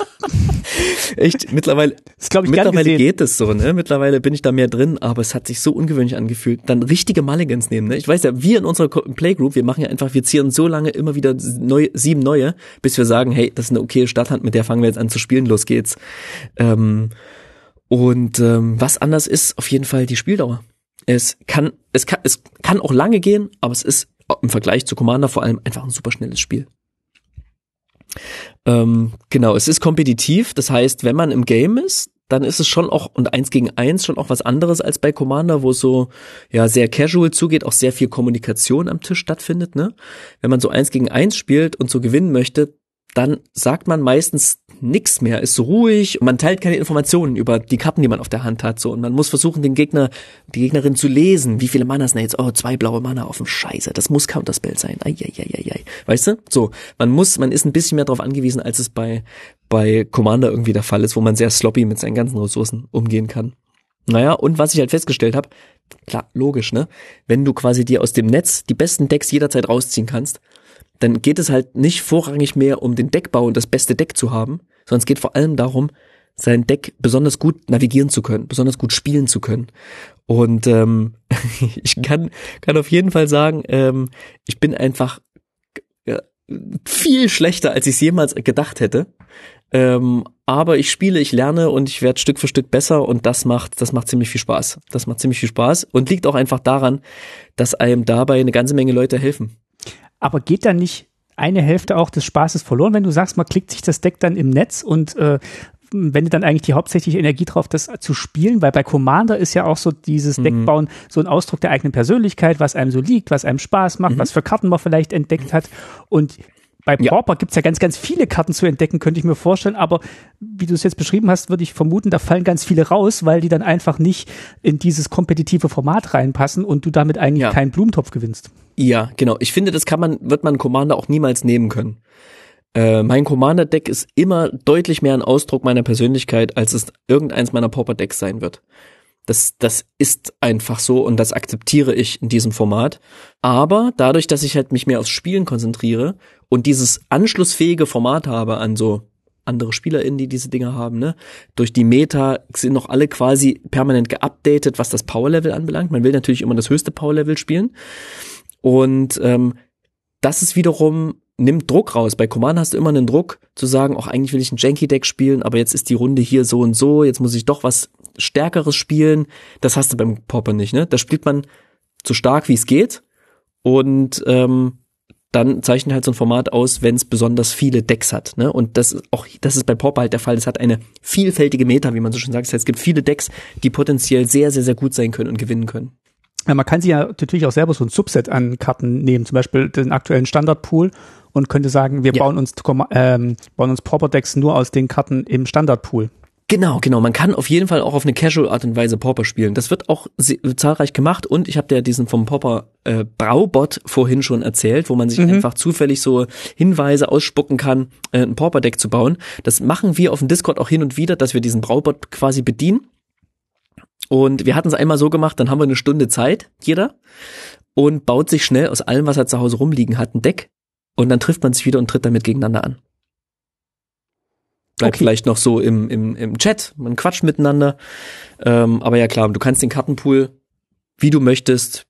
Echt, mittlerweile, das glaub ich, mittlerweile geht es so, ne? Mittlerweile bin ich da mehr drin, aber es hat sich so ungewöhnlich angefühlt. Dann richtige Mulligans nehmen, ne? Ich weiß ja, wir in unserer Playgroup, wir machen ja einfach, wir ziehen so lange immer wieder neu, sieben neue, bis wir sagen, hey, das ist eine okay Starthand, mit der fangen wir jetzt an zu spielen, los geht's. Ähm, und ähm, was anders ist, auf jeden Fall die Spieldauer. Es kann, es kann, es kann auch lange gehen, aber es ist im Vergleich zu Commander vor allem einfach ein super schnelles Spiel. Ähm, genau, es ist kompetitiv, das heißt, wenn man im Game ist, dann ist es schon auch, und eins gegen eins schon auch was anderes als bei Commander, wo es so, ja, sehr casual zugeht, auch sehr viel Kommunikation am Tisch stattfindet, ne? Wenn man so eins gegen eins spielt und so gewinnen möchte, dann sagt man meistens nix mehr, ist ruhig und man teilt keine Informationen über die Karten, die man auf der Hand hat, so und man muss versuchen, den Gegner, die Gegnerin zu lesen. Wie viele Mana sind jetzt? Oh, zwei blaue Mana auf dem Scheiße. Das muss Counterspell sein. Eieieiei. Weißt du? So, man muss, man ist ein bisschen mehr darauf angewiesen, als es bei bei Commander irgendwie der Fall ist, wo man sehr sloppy mit seinen ganzen Ressourcen umgehen kann. Naja, und was ich halt festgestellt habe, klar, logisch, ne? Wenn du quasi dir aus dem Netz die besten Decks jederzeit rausziehen kannst, dann geht es halt nicht vorrangig mehr um den Deckbau und das beste Deck zu haben, sondern es geht vor allem darum, sein Deck besonders gut navigieren zu können, besonders gut spielen zu können. Und ähm, ich kann, kann auf jeden Fall sagen, ähm, ich bin einfach ja, viel schlechter, als ich es jemals gedacht hätte. Ähm, aber ich spiele, ich lerne und ich werde Stück für Stück besser und das macht, das macht ziemlich viel Spaß. Das macht ziemlich viel Spaß und liegt auch einfach daran, dass einem dabei eine ganze Menge Leute helfen. Aber geht da nicht eine Hälfte auch des Spaßes verloren, wenn du sagst, man klickt sich das Deck dann im Netz und äh, wendet dann eigentlich die hauptsächliche Energie drauf, das zu spielen, weil bei Commander ist ja auch so dieses mhm. Deckbauen so ein Ausdruck der eigenen Persönlichkeit, was einem so liegt, was einem Spaß macht, mhm. was für Karten man vielleicht entdeckt hat. Und bei Pauper ja. gibt's ja ganz, ganz viele Karten zu entdecken, könnte ich mir vorstellen. Aber wie du es jetzt beschrieben hast, würde ich vermuten, da fallen ganz viele raus, weil die dann einfach nicht in dieses kompetitive Format reinpassen und du damit eigentlich ja. keinen Blumentopf gewinnst. Ja, genau. Ich finde, das kann man, wird man Commander auch niemals nehmen können. Äh, mein Commander-Deck ist immer deutlich mehr ein Ausdruck meiner Persönlichkeit, als es irgendeins meiner Pauper-Decks sein wird. Das, das ist einfach so und das akzeptiere ich in diesem Format. Aber dadurch, dass ich halt mich mehr aufs Spielen konzentriere und dieses anschlussfähige Format habe an so andere SpielerInnen, die diese Dinge haben, ne? Durch die Meta sind noch alle quasi permanent geupdatet, was das Power-Level anbelangt. Man will natürlich immer das höchste Power-Level spielen. Und ähm, das ist wiederum nimmt Druck raus. Bei Command hast du immer einen Druck zu sagen, auch eigentlich will ich ein Janky-Deck spielen, aber jetzt ist die Runde hier so und so, jetzt muss ich doch was Stärkeres spielen. Das hast du beim Popper nicht, ne? Da spielt man so stark wie es geht und ähm, dann zeichnet halt so ein Format aus, wenn es besonders viele Decks hat. Ne? Und das ist auch, das ist bei Popper halt der Fall. Es hat eine vielfältige Meta, wie man so schon sagt. Das heißt, es gibt viele Decks, die potenziell sehr, sehr, sehr gut sein können und gewinnen können. Ja, man kann sich ja natürlich auch selber so ein Subset an Karten nehmen, zum Beispiel den aktuellen Standardpool und könnte sagen, wir ja. bauen uns ähm, bauen uns Pauper Decks nur aus den Karten im Standardpool. Genau, genau. Man kann auf jeden Fall auch auf eine Casual Art und Weise Pauper spielen. Das wird auch zahlreich gemacht und ich habe dir diesen vom Pauper äh, Braubot vorhin schon erzählt, wo man sich mhm. einfach zufällig so Hinweise ausspucken kann, äh, ein Pauper Deck zu bauen. Das machen wir auf dem Discord auch hin und wieder, dass wir diesen Braubot quasi bedienen. Und wir hatten es einmal so gemacht, dann haben wir eine Stunde Zeit, jeder, und baut sich schnell aus allem, was er zu Hause rumliegen hat, ein Deck. Und dann trifft man sich wieder und tritt damit gegeneinander an bleibt okay. vielleicht noch so im, im, im Chat, man quatscht miteinander. Ähm, aber ja klar, du kannst den Kartenpool, wie du möchtest,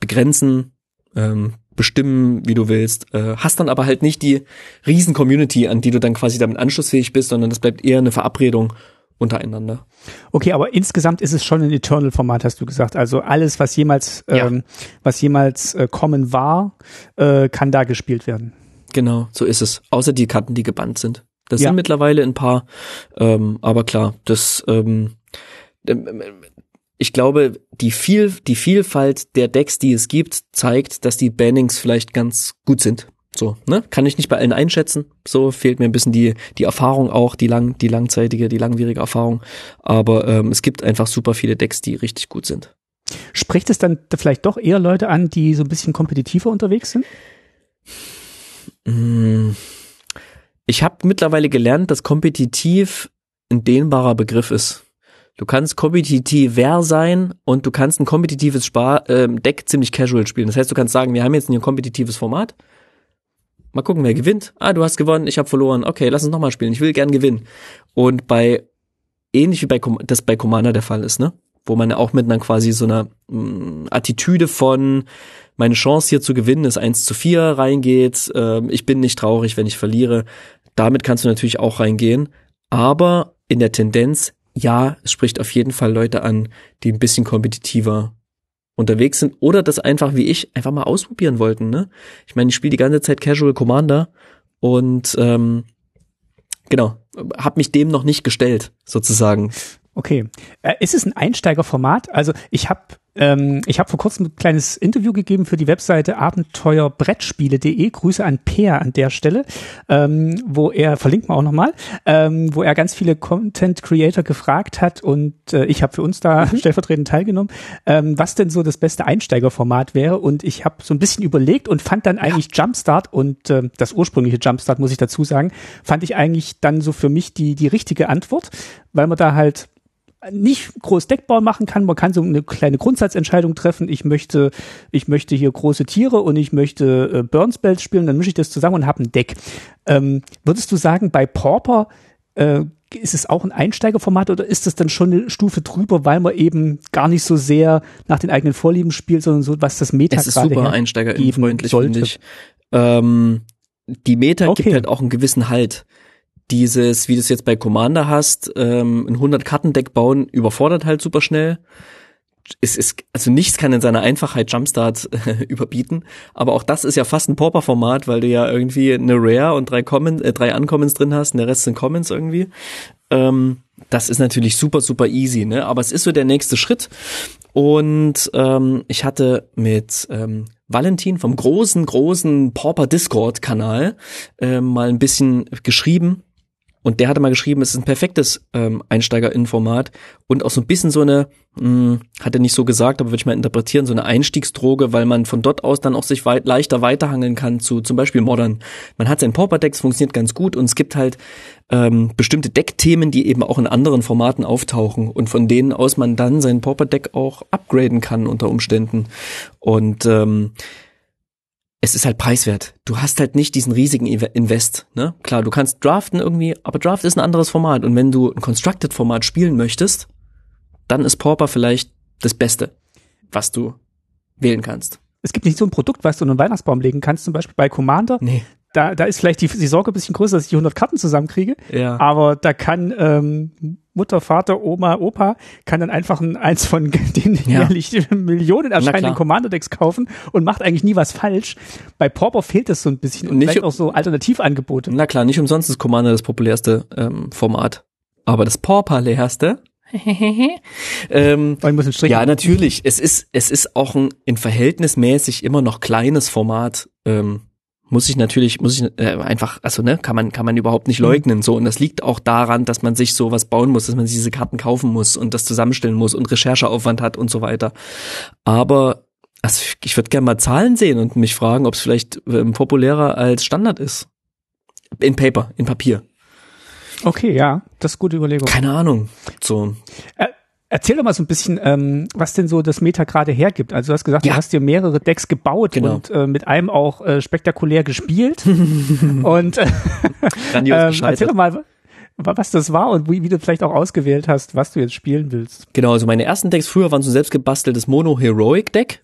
begrenzen, ähm, bestimmen, wie du willst. Äh, hast dann aber halt nicht die riesen Community, an die du dann quasi damit anschlussfähig bist, sondern das bleibt eher eine Verabredung untereinander. Okay, aber insgesamt ist es schon ein Eternal-Format, hast du gesagt. Also alles, was jemals, ja. ähm, was jemals äh, kommen war, äh, kann da gespielt werden. Genau, so ist es. Außer die Karten, die gebannt sind. Das ja. sind mittlerweile ein paar, ähm, aber klar, das ähm, ähm, ich glaube, die viel, die Vielfalt der Decks, die es gibt, zeigt, dass die Bannings vielleicht ganz gut sind. So, ne? Kann ich nicht bei allen einschätzen. So fehlt mir ein bisschen die, die Erfahrung auch, die lang, die langzeitige, die langwierige Erfahrung. Aber ähm, es gibt einfach super viele Decks, die richtig gut sind. Spricht es dann vielleicht doch eher Leute an, die so ein bisschen kompetitiver unterwegs sind? Mmh ich habe mittlerweile gelernt, dass kompetitiv ein dehnbarer Begriff ist. Du kannst kompetitiver sein und du kannst ein kompetitives Spar äh, Deck ziemlich casual spielen. Das heißt, du kannst sagen, wir haben jetzt ein kompetitives Format. Mal gucken, wer gewinnt. Ah, du hast gewonnen, ich habe verloren. Okay, lass uns nochmal spielen. Ich will gern gewinnen. Und bei ähnlich wie bei das bei Commander der Fall ist, ne? Wo man ja auch mit einer quasi so einer mh, mm, Attitüde von meine Chance hier zu gewinnen ist eins zu vier reingeht. Äh, ich bin nicht traurig, wenn ich verliere. Damit kannst du natürlich auch reingehen. Aber in der Tendenz, ja, es spricht auf jeden Fall Leute an, die ein bisschen kompetitiver unterwegs sind oder das einfach wie ich einfach mal ausprobieren wollten. Ne? Ich meine, ich spiele die ganze Zeit Casual Commander und ähm, genau, habe mich dem noch nicht gestellt, sozusagen. Okay. Äh, ist es ein Einsteigerformat? Also ich habe ähm, ich habe vor kurzem ein kleines Interview gegeben für die Webseite abenteuerbrettspiele.de. Grüße an Peer an der Stelle, ähm, wo er, verlinkt man auch nochmal, ähm, wo er ganz viele Content Creator gefragt hat und äh, ich habe für uns da mhm. stellvertretend teilgenommen, ähm, was denn so das beste Einsteigerformat wäre. Und ich habe so ein bisschen überlegt und fand dann eigentlich ja. Jumpstart und äh, das ursprüngliche Jumpstart, muss ich dazu sagen, fand ich eigentlich dann so für mich die, die richtige Antwort, weil man da halt nicht groß Deckbau machen kann. Man kann so eine kleine Grundsatzentscheidung treffen. Ich möchte, ich möchte hier große Tiere und ich möchte äh, Burn-Spells spielen. Dann mische ich das zusammen und habe ein Deck. Ähm, würdest du sagen, bei Pauper äh, ist es auch ein Einsteigerformat oder ist das dann schon eine Stufe drüber, weil man eben gar nicht so sehr nach den eigenen Vorlieben spielt, sondern so, was das Meta Es ist super einsteigerfreundlich, finde ich. Ähm, die Meta okay. gibt halt auch einen gewissen Halt dieses, wie du es jetzt bei Commander hast, ähm, ein 100-Karten-Deck bauen, überfordert halt super schnell. Es ist, also nichts kann in seiner Einfachheit Jumpstart äh, überbieten, aber auch das ist ja fast ein Pauper-Format, weil du ja irgendwie eine Rare und drei, Common, äh, drei Uncommons drin hast und der Rest sind Commons irgendwie. Ähm, das ist natürlich super, super easy, ne? Aber es ist so der nächste Schritt. Und ähm, ich hatte mit ähm, Valentin vom großen, großen Pauper Discord-Kanal äh, mal ein bisschen geschrieben und der hatte mal geschrieben, es ist ein perfektes ähm, Einsteigerinnenformat und auch so ein bisschen so eine, mh, hm, hat er nicht so gesagt, aber würde ich mal interpretieren, so eine Einstiegsdroge, weil man von dort aus dann auch sich weit, leichter weiterhangeln kann zu zum Beispiel Modern. Man hat sein Pauper-Decks, funktioniert ganz gut und es gibt halt ähm, bestimmte Deckthemen, die eben auch in anderen Formaten auftauchen und von denen aus man dann sein Pauper-Deck auch upgraden kann unter Umständen. Und ähm, es ist halt preiswert. Du hast halt nicht diesen riesigen Invest, ne? Klar, du kannst draften irgendwie, aber Draft ist ein anderes Format und wenn du ein Constructed Format spielen möchtest, dann ist Pauper vielleicht das Beste, was du wählen kannst. Es gibt nicht so ein Produkt, was du in einen Weihnachtsbaum legen kannst, zum Beispiel bei Commander. Nee da, da ist vielleicht die, die Sorge ein bisschen größer, dass ich die 100 Karten zusammenkriege. Ja. Aber da kann ähm, Mutter, Vater, Oma, Opa kann dann einfach ein, eins von den ja. jährlich Millionen erscheinenden Commander-Decks kaufen und macht eigentlich nie was falsch. Bei Pauper fehlt das so ein bisschen und, und nicht auch so Alternativangebote. Na klar, nicht umsonst ist Commander das populärste ähm, Format. Aber das Pauper-leerste ähm, ja, natürlich. Es ist, es ist auch ein in verhältnismäßig immer noch kleines Format. Ähm, muss ich natürlich, muss ich äh, einfach, also ne, kann man, kann man überhaupt nicht leugnen. So, und das liegt auch daran, dass man sich sowas bauen muss, dass man sich diese Karten kaufen muss und das zusammenstellen muss und Rechercheaufwand hat und so weiter. Aber also ich würde gerne mal Zahlen sehen und mich fragen, ob es vielleicht ähm, populärer als Standard ist. In Paper, in Papier. Okay, ja, das ist gute Überlegung. Keine Ahnung. So. Äh, erzähl doch mal so ein bisschen, ähm, was denn so das Meta gerade hergibt. Also du hast gesagt, Ja. du hast dir mehrere Decks gebaut Genau. und äh, mit einem auch äh, spektakulär gespielt. und äh, ähm, erzähl doch mal, wa- was das war und wie, wie du vielleicht auch ausgewählt hast, was du jetzt spielen willst. Genau, also meine ersten Decks früher waren so ein selbst gebasteltes Mono-Heroic-Deck.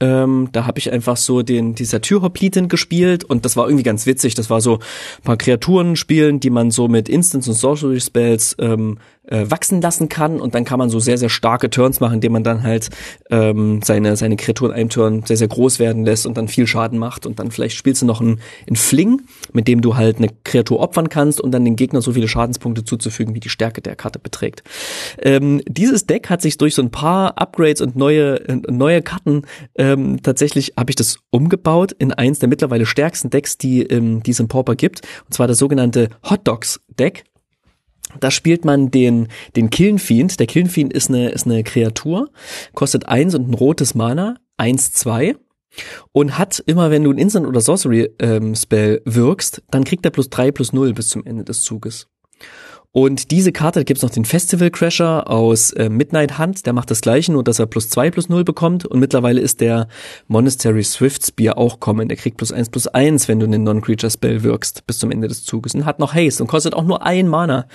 Ähm, da habe ich einfach so den die Satyrhoplitin gespielt und das war irgendwie ganz witzig. Das war so ein paar Kreaturen spielen, die man so mit Instants und Sorcery Spells ähm, äh, wachsen lassen kann und dann kann man so sehr sehr starke Turns machen, indem man dann halt ähm, seine seine Kreaturen einem Turn sehr sehr groß werden lässt und dann viel Schaden macht und dann vielleicht spielst du noch einen, einen Fling, mit dem du halt eine Kreatur opfern kannst und dann den Gegner so viele Schadenspunkte zuzufügen, wie die Stärke der Karte beträgt. Ähm, dieses Deck hat sich durch so ein paar Upgrades und neue äh, neue Karten ähm, tatsächlich habe ich das umgebaut in eins der mittlerweile stärksten Decks, die ähm, die es im Pauper gibt, und zwar das sogenannte Hot Dogs Deck. Da spielt man den, den Killenfiend. Der Killenfiend ist eine, ist eine Kreatur, kostet eins und ein rotes Mana, eins, zwei. Und hat immer, wenn du ein Instant oder Sorcery ähm, wirkst, dann kriegt er plus drei plus null bis zum Ende des Zuges. Und diese Karte, da gibt's noch den Festival Crasher aus äh, Midnight Hunt, der macht das gleiche, nur dass er plus zwei plus null bekommt. Und mittlerweile ist der Monastery Swift Spear auch kommen. Der kriegt plus eins plus eins, wenn du einen Non-Creature Spell wirkst, bis zum Ende des Zuges. Und hat noch Haste und kostet auch nur ein Mana.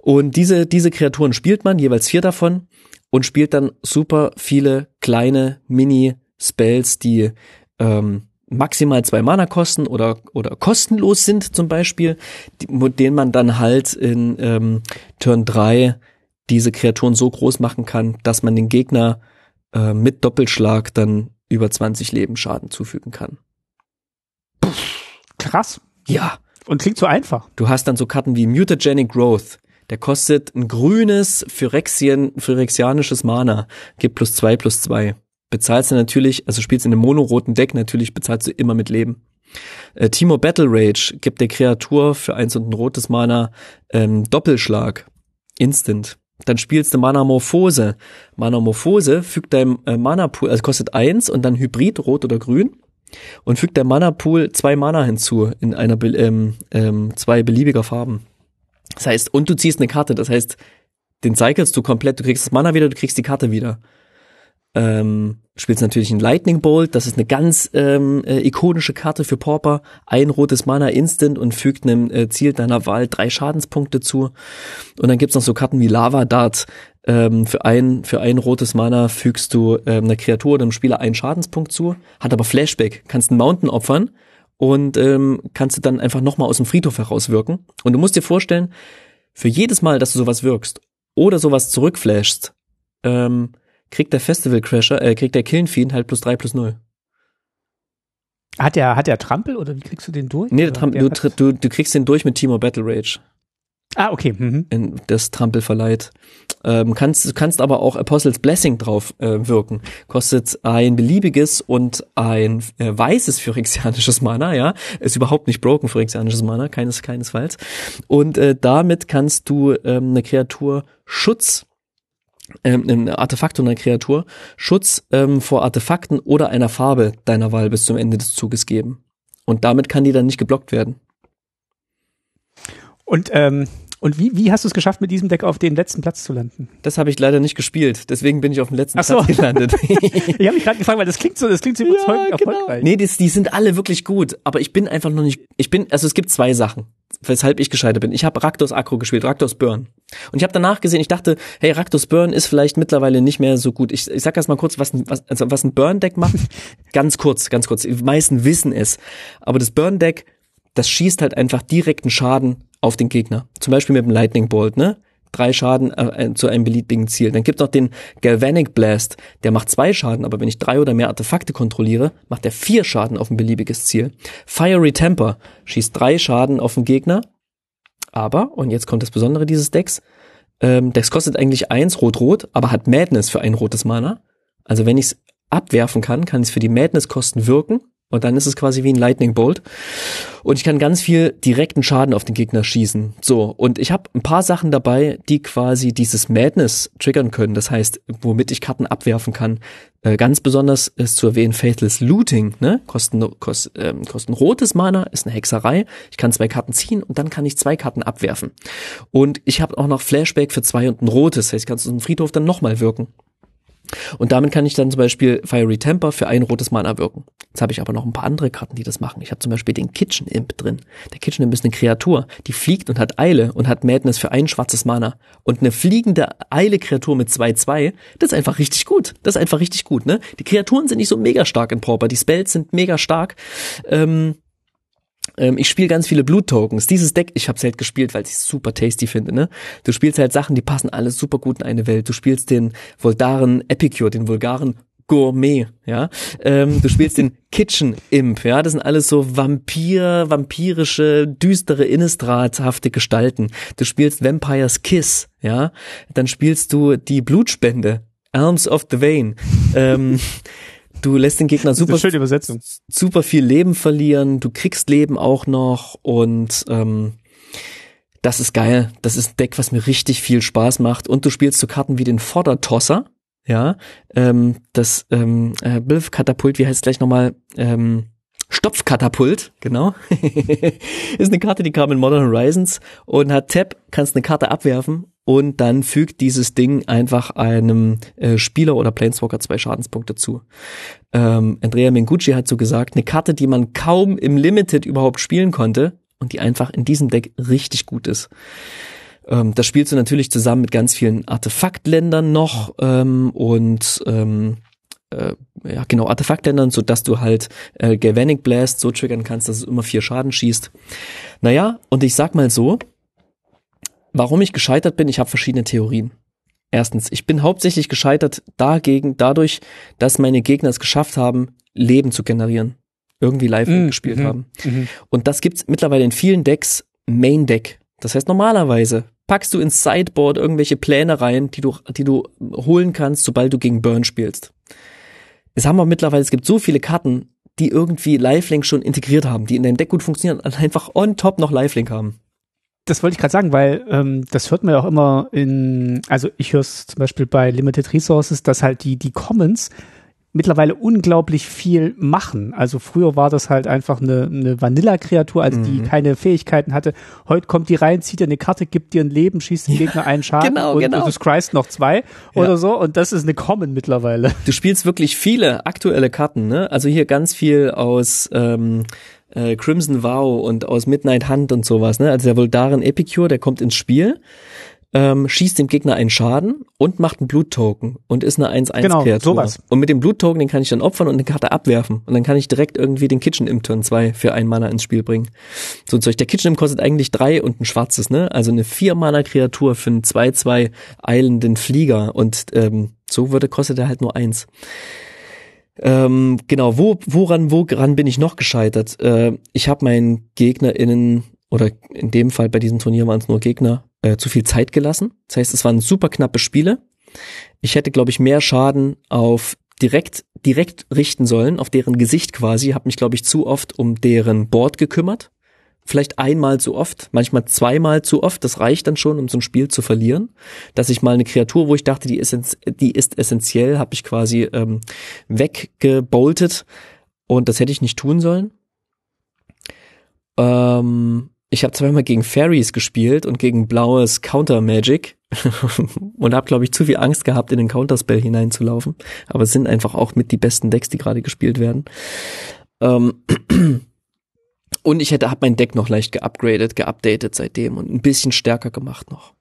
Und diese, diese Kreaturen spielt man, jeweils vier davon, und spielt dann super viele kleine Mini-Spells, die ähm, maximal zwei Mana kosten oder, oder kostenlos sind zum Beispiel, die, mit denen man dann halt in ähm, Turn 3 diese Kreaturen so groß machen kann, dass man den Gegner äh, mit Doppelschlag dann über 20 Leben Schaden zufügen kann. Krass. Ja, Und klingt so einfach. du hast dann so Karten wie Mutagenic Growth. Der kostet ein grünes Phyrexien, phyrexianisches Mana, gibt plus zwei plus zwei. Bezahlst du natürlich, also spielst in einem monoroten Deck, natürlich bezahlst du immer mit Leben. Äh, Timo Battle Rage gibt der Kreatur für eins und ein rotes Mana ähm, Doppelschlag. Instant. Dann spielst du Manamorphose. Manamorphose fügt deinem äh, Mana-Pool, also kostet eins und dann Hybrid, rot oder grün. Und fügt der Mana-Pool zwei Mana hinzu in einer, ähm, ähm, zwei beliebiger Farben. Das heißt, und du ziehst eine Karte, das heißt, den cyclest du komplett, du kriegst das Mana wieder, du kriegst die Karte wieder. Ähm, spielst natürlich einen Lightning Bolt, das ist eine ganz ähm, äh, ikonische Karte für Pauper. Ein rotes Mana instant und fügt einem äh, Ziel deiner Wahl drei Schadenspunkte zu. Und dann gibt's noch so Karten wie Lava Dart. Ähm, für ein für ein rotes Mana fügst du ähm, einer Kreatur oder einem Spieler einen Schadenspunkt zu, hat aber Flashback, kannst einen Mountain opfern und ähm, kannst du dann einfach nochmal aus dem Friedhof herauswirken. Und du musst dir vorstellen, für jedes Mal, dass du sowas wirkst oder sowas zurückflashst, ähm, kriegt der Festival Crasher, äh, kriegt der Killenfiend halt plus drei plus null. Hat der, hat der Trampel oder wie kriegst du den durch? Nee, der Oder Tram der du, hat- du, du kriegst den durch mit Timo Battle Rage. Ah, okay. Mhm. in das Trampel verleiht. Ähm, kannst, du kannst aber auch Apostles Blessing drauf äh, wirken. Kostet ein beliebiges und ein äh, weißes phyrexianisches Mana, ja. Ist überhaupt nicht broken phyrexianisches Mana, keines, keinesfalls. Und äh, damit kannst du ähm, eine Kreatur Schutz ähm, ein Artefakt und eine Kreatur Schutz ähm, vor Artefakten oder einer Farbe deiner Wahl bis zum Ende des Zuges geben. Und damit kann die dann nicht geblockt werden. Und, ähm, und wie, wie hast du es geschafft, mit diesem Deck auf den letzten Platz zu landen? Das habe ich leider nicht gespielt, deswegen bin ich auf dem letzten so. Platz gelandet. Ich habe mich gerade gefragt, weil das klingt so, das klingt so überzeugend erfolgreich. Nee, die, die sind alle wirklich gut, aber ich bin einfach noch nicht, ich bin, also es gibt zwei Sachen, weshalb ich gescheitert bin. Ich habe Raktos Akro gespielt, Raktos Burn. Und ich habe danach gesehen, ich dachte, hey, Raktos Burn ist vielleicht mittlerweile nicht mehr so gut. Ich, ich sag erst mal kurz, was, ein- was, also was ein Burn-Deck macht. ganz kurz, ganz kurz. Die meisten wissen es. Aber das Burn-Deck, das schießt halt einfach direkten Schaden auf den Gegner. Zum Beispiel mit dem Lightning Bolt, ne? Drei Schaden äh, äh, zu einem beliebigen Ziel. Dann gibt's noch den Galvanic Blast, der macht zwei Schaden, aber wenn ich drei oder mehr Artefakte kontrolliere, macht er vier Schaden auf ein beliebiges Ziel. Fiery Temper schießt drei Schaden auf den Gegner, aber, und jetzt kommt das Besondere dieses Decks, ähm, Decks kostet eigentlich eins rot-rot, aber hat Madness für ein rotes Mana. Also wenn ich es abwerfen kann, kann es für die Madness-Kosten wirken Und dann ist es quasi wie ein Lightning Bolt. Und ich kann ganz viel direkten Schaden auf den Gegner schießen. So, und ich habe ein paar Sachen dabei, die quasi dieses Madness triggern können. Das heißt, womit ich Karten abwerfen kann. Äh, ganz besonders ist zu erwähnen Faithless Looting. Ne? Kosten, kost, ähm, kosten rotes Mana, ist eine Hexerei. Ich kann zwei Karten ziehen und dann kann ich zwei Karten abwerfen. Und ich habe auch noch Flashback für zwei und ein rotes. Das heißt, ich kann es dem Friedhof dann nochmal wirken. Und damit kann ich dann zum Beispiel Fiery Temper für ein rotes Mana wirken. Jetzt habe ich aber noch ein paar andere Karten, die das machen. Ich habe zum Beispiel den Kitchen Imp drin. Der Kitchen Imp ist eine Kreatur, die fliegt und hat Eile und hat Madness für ein schwarzes Mana. Und eine fliegende Eile-Kreatur mit 2-2, das ist einfach richtig gut. Das ist einfach richtig gut, ne? Die Kreaturen sind nicht so mega stark in Pauper, die Spells sind mega stark. Ähm, ähm, ich spiele ganz viele Blut-Tokens. Dieses Deck, ich habe es halt gespielt, weil ich es super tasty finde. Ne? Du spielst halt Sachen, die passen alles super gut in eine Welt. Du spielst den Voldaren Epicure, den vulgaren Gourmet, ja. Ähm, du spielst den Kitchen Imp, ja. Das sind alles so Vampir, vampirische, düstere, innistrathafte Gestalten. Du spielst Vampire's Kiss, ja. Dann spielst du die Blutspende, Arms of the Vein. Ähm, Du lässt den Gegner super, schöne Übersetzung. super viel Leben verlieren. Du kriegst Leben auch noch und ähm, das ist geil. Das ist ein Deck, was mir richtig viel Spaß macht. Und du spielst so Karten wie den Vordertosser. Ja, ähm, das ähm, äh, Bilf-Katapult, wie heißt es gleich nochmal? Ähm, Stopfkatapult, genau. ist eine Karte, die kam in Modern Horizons und hat Tap, kannst eine Karte abwerfen und dann fügt dieses Ding einfach einem äh, Spieler oder Planeswalker zwei Schadenspunkte zu. Ähm, Andrea Mengucci hat so gesagt, eine Karte, die man kaum im Limited überhaupt spielen konnte und die einfach in diesem Deck richtig gut ist. Ähm, das spielst du natürlich zusammen mit ganz vielen Artefaktländern noch ähm, und ähm, äh, ja genau Artefaktländern, so dass du halt äh, Galvanic Blast so triggern kannst, dass es immer vier Schaden schießt. Naja, und ich sag mal so, Warum ich gescheitert bin, ich habe verschiedene Theorien. Erstens, ich bin hauptsächlich gescheitert dagegen, dadurch, dass meine Gegner es geschafft haben, Leben zu generieren. Irgendwie live mm, gespielt mm, haben. Mm. Und das gibt's mittlerweile in vielen Decks Main Deck. Das heißt, normalerweise packst du ins Sideboard irgendwelche Pläne rein, die du, die du holen kannst, sobald du gegen Burn spielst. Es haben wir mittlerweile, es gibt so viele Karten, die irgendwie Lifelink schon integriert haben, die in deinem Deck gut funktionieren und einfach on top noch Lifelink haben das wollte ich gerade sagen, weil ähm, das hört man ja auch immer in, also ich höre es zum Beispiel bei Limited Resources, dass halt die, die Commons mittlerweile unglaublich viel machen. Also früher war das halt einfach eine, eine Vanilla-Kreatur, also die mhm. keine Fähigkeiten hatte. Heute kommt die rein, zieht dir eine Karte, gibt dir ein Leben, schießt den Gegner einen Schaden genau, und, genau. und du scryst noch zwei ja. oder so und das ist eine Common mittlerweile. Du spielst wirklich viele aktuelle Karten, ne? Also hier ganz viel aus ähm, äh, Crimson Vow und aus Midnight Hunt und sowas, ne? Also der Voldaren Epicure, der kommt ins Spiel, ähm, schießt dem Gegner einen Schaden und macht einen Bluttoken und ist eine 1-1-Kreatur. Genau, sowas. Und mit dem Bluttoken, den kann ich dann opfern und eine Karte abwerfen. Und dann kann ich direkt irgendwie den Kitchen im Turn 2 für einen Mana ins Spiel bringen. So Zeug. Der Kitchen im kostet eigentlich drei und ein schwarzes, ne? Also eine 4-Mana-Kreatur für einen 2-2 eilenden Flieger. Und ähm, so würde kostet er halt nur eins. Ähm, genau, wo, woran, woran bin ich noch gescheitert? Äh, ich habe meinen GegnerInnen, oder in dem Fall bei diesem Turnier waren es nur Gegner, äh, zu viel Zeit gelassen. Das heißt, es waren super knappe Spiele. Ich hätte, glaube ich, mehr Schaden auf direkt direkt richten sollen, auf deren Gesicht quasi, habe mich, glaube ich, zu oft um deren Board gekümmert vielleicht einmal zu oft, manchmal zweimal zu oft. Das reicht dann schon, um so ein Spiel zu verlieren. Dass ich mal eine Kreatur, wo ich dachte, die ist, die ist essentiell, habe ich quasi ähm, weggeboltet und das hätte ich nicht tun sollen. Ähm, ich habe zweimal gegen Fairies gespielt und gegen blaues Counter Magic und habe, glaube ich, zu viel Angst gehabt, in den Counterspell hineinzulaufen. Aber es sind einfach auch mit die besten Decks, die gerade gespielt werden. Ähm, Und ich hätte, hab mein Deck noch leicht geupgradet, geupdatet seitdem und ein bisschen stärker gemacht noch.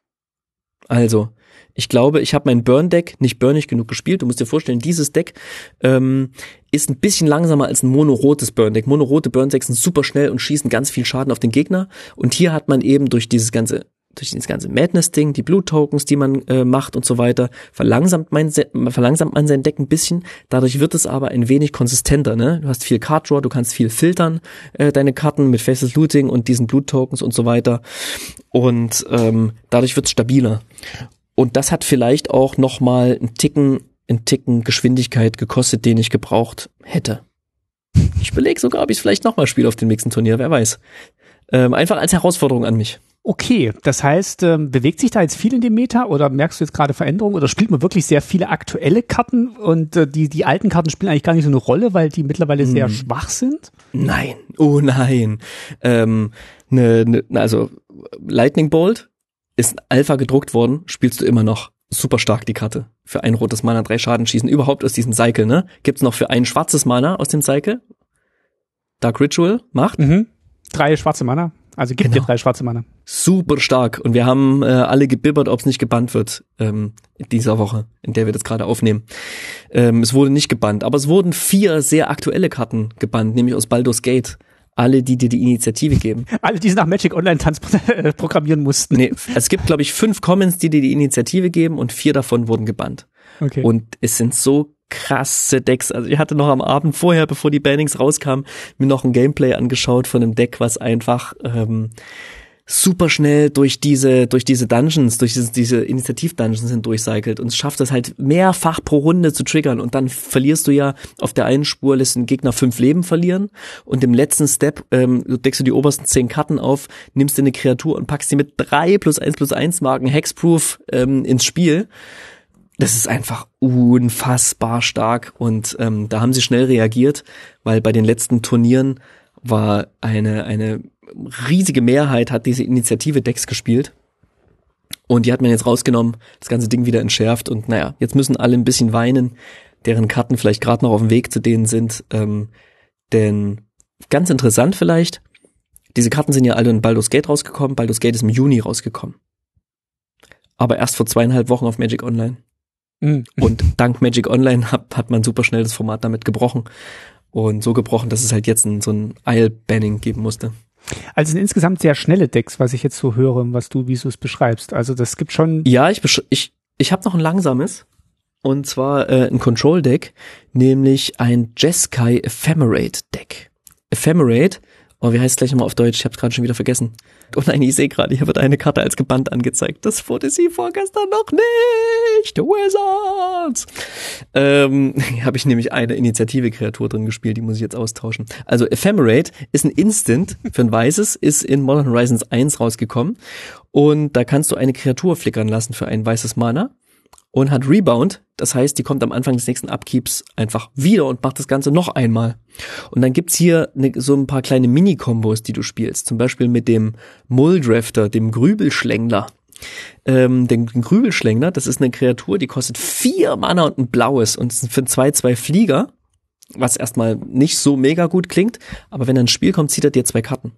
Also, ich glaube, ich habe mein Burn-Deck nicht burnig genug gespielt. Du musst dir vorstellen, dieses Deck ähm, ist ein bisschen langsamer als ein monorotes Burn-Deck. Monorote Burn-Decks sind super schnell und schießen ganz viel Schaden auf den Gegner. Und hier hat man eben durch dieses ganze durch dieses ganze Madness-Ding, die Blut-Tokens, die man äh, macht und so weiter, verlangsamt, mein, verlangsamt man sein Deck ein bisschen. Dadurch wird es aber ein wenig konsistenter. Ne? Du hast viel Card Draw, du kannst viel filtern, äh, deine Karten mit Faceless Looting und diesen Blut-Tokens und so weiter. Und ähm, dadurch wird es stabiler. Und das hat vielleicht auch nochmal einen Ticken, einen Ticken Geschwindigkeit gekostet, den ich gebraucht hätte. Ich überlege sogar, ob ich es vielleicht nochmal spiele auf dem nächsten Turnier, wer weiß. Ähm, einfach als Herausforderung an mich. Okay, das heißt, ähm, bewegt sich da jetzt viel in dem Meta oder merkst du jetzt gerade Veränderungen oder spielt man wirklich sehr viele aktuelle Karten und äh, die, die alten Karten spielen eigentlich gar nicht so eine Rolle, weil die mittlerweile sehr Hm. schwach sind? Nein, oh nein. Ähm, ne, ne, also Lightning Bolt ist Alpha gedruckt worden, spielst du immer noch super stark die Karte. Für ein rotes Mana drei Schaden schießen. Überhaupt aus diesem Cycle, ne? Gibt's noch für ein schwarzes Mana aus dem Cycle? Dark Ritual macht. Mhm. Drei schwarze Mana. Also gibt Genau. dir drei schwarze Mana. Super stark. Und wir haben äh, alle gebibbert, ob es nicht gebannt wird ähm, in dieser Woche, in der wir das gerade aufnehmen. Ähm, es wurde nicht gebannt, aber es wurden vier sehr aktuelle Karten gebannt, nämlich aus Baldur's Gate. Alle, die dir die Initiative geben. Alle, die sie nach Magic Online Tanz äh, programmieren mussten. Nee, es gibt, glaube ich, fünf Commons, die dir die Initiative geben und vier davon wurden gebannt. Okay. Und es sind so krasse Decks. Also ich hatte noch am Abend vorher, bevor die Bannings rauskamen, mir noch ein Gameplay angeschaut von einem Deck, was einfach ähm, super schnell durch diese durch diese Dungeons, durch diese, diese Initiativ-Dungeons hindurchcycelt und schafft es halt mehrfach pro Runde zu triggern und dann verlierst du ja auf der einen Spur lässt den Gegner fünf Leben verlieren und im letzten Step ähm, deckst du die obersten zehn Karten auf, nimmst dir eine Kreatur und packst sie mit drei plus eins plus eins Marken Hexproof ähm, ins Spiel das ist einfach unfassbar stark und ähm, da haben sie schnell reagiert, weil bei den letzten Turnieren war eine eine riesige Mehrheit hat diese Initiative Decks gespielt und die hat man jetzt rausgenommen, das ganze Ding wieder entschärft und naja, jetzt müssen alle ein bisschen weinen, deren Karten vielleicht gerade noch auf dem Weg zu denen sind, ähm, denn ganz interessant vielleicht, diese Karten sind ja alle in Baldur's Gate rausgekommen, Baldur's Gate ist im Juni rausgekommen, aber erst vor zweieinhalb Wochen auf Magic Online. Mhm. Und dank Magic Online hat, hat man super schnell das Format damit gebrochen. Und so gebrochen, dass es halt jetzt ein, so ein Isle-Banning geben musste. Also sind insgesamt sehr schnelle Decks, was ich jetzt so höre, was du, wie du es beschreibst. Also das gibt schon. Ja, ich, ich, ich habe noch ein langsames. Und zwar äh, ein Control-Deck, nämlich ein Jeskai Ephemerate-Deck. Ephemerate, oh, wie heißt es gleich nochmal auf Deutsch? Ich habe es gerade schon wieder vergessen. Oh nein, ich sehe gerade, hier wird eine Karte als gebannt angezeigt. Das wurde sie vorgestern noch nicht. Wizards. Ähm, habe ich nämlich eine Initiative-Kreatur drin gespielt, die muss ich jetzt austauschen. Also Ephemerate ist ein Instant für ein weißes, ist in Modern Horizons 1 rausgekommen. Und da kannst du eine Kreatur flickern lassen für ein weißes Mana und hat Rebound. Das heißt, die kommt am Anfang des nächsten Upkeeps einfach wieder und macht das Ganze noch einmal. Und dann gibt's hier ne, so ein paar kleine Mini-Kombos, die du spielst. Zum Beispiel mit dem Mulldrafter, dem Grübelschlängler. Ähm, den Grübelschlängler, das ist eine Kreatur, die kostet vier Mana und ein blaues und für ein 2-2 Flieger, was erstmal nicht so mega gut klingt, aber wenn er ins Spiel kommt, zieht er dir zwei Karten.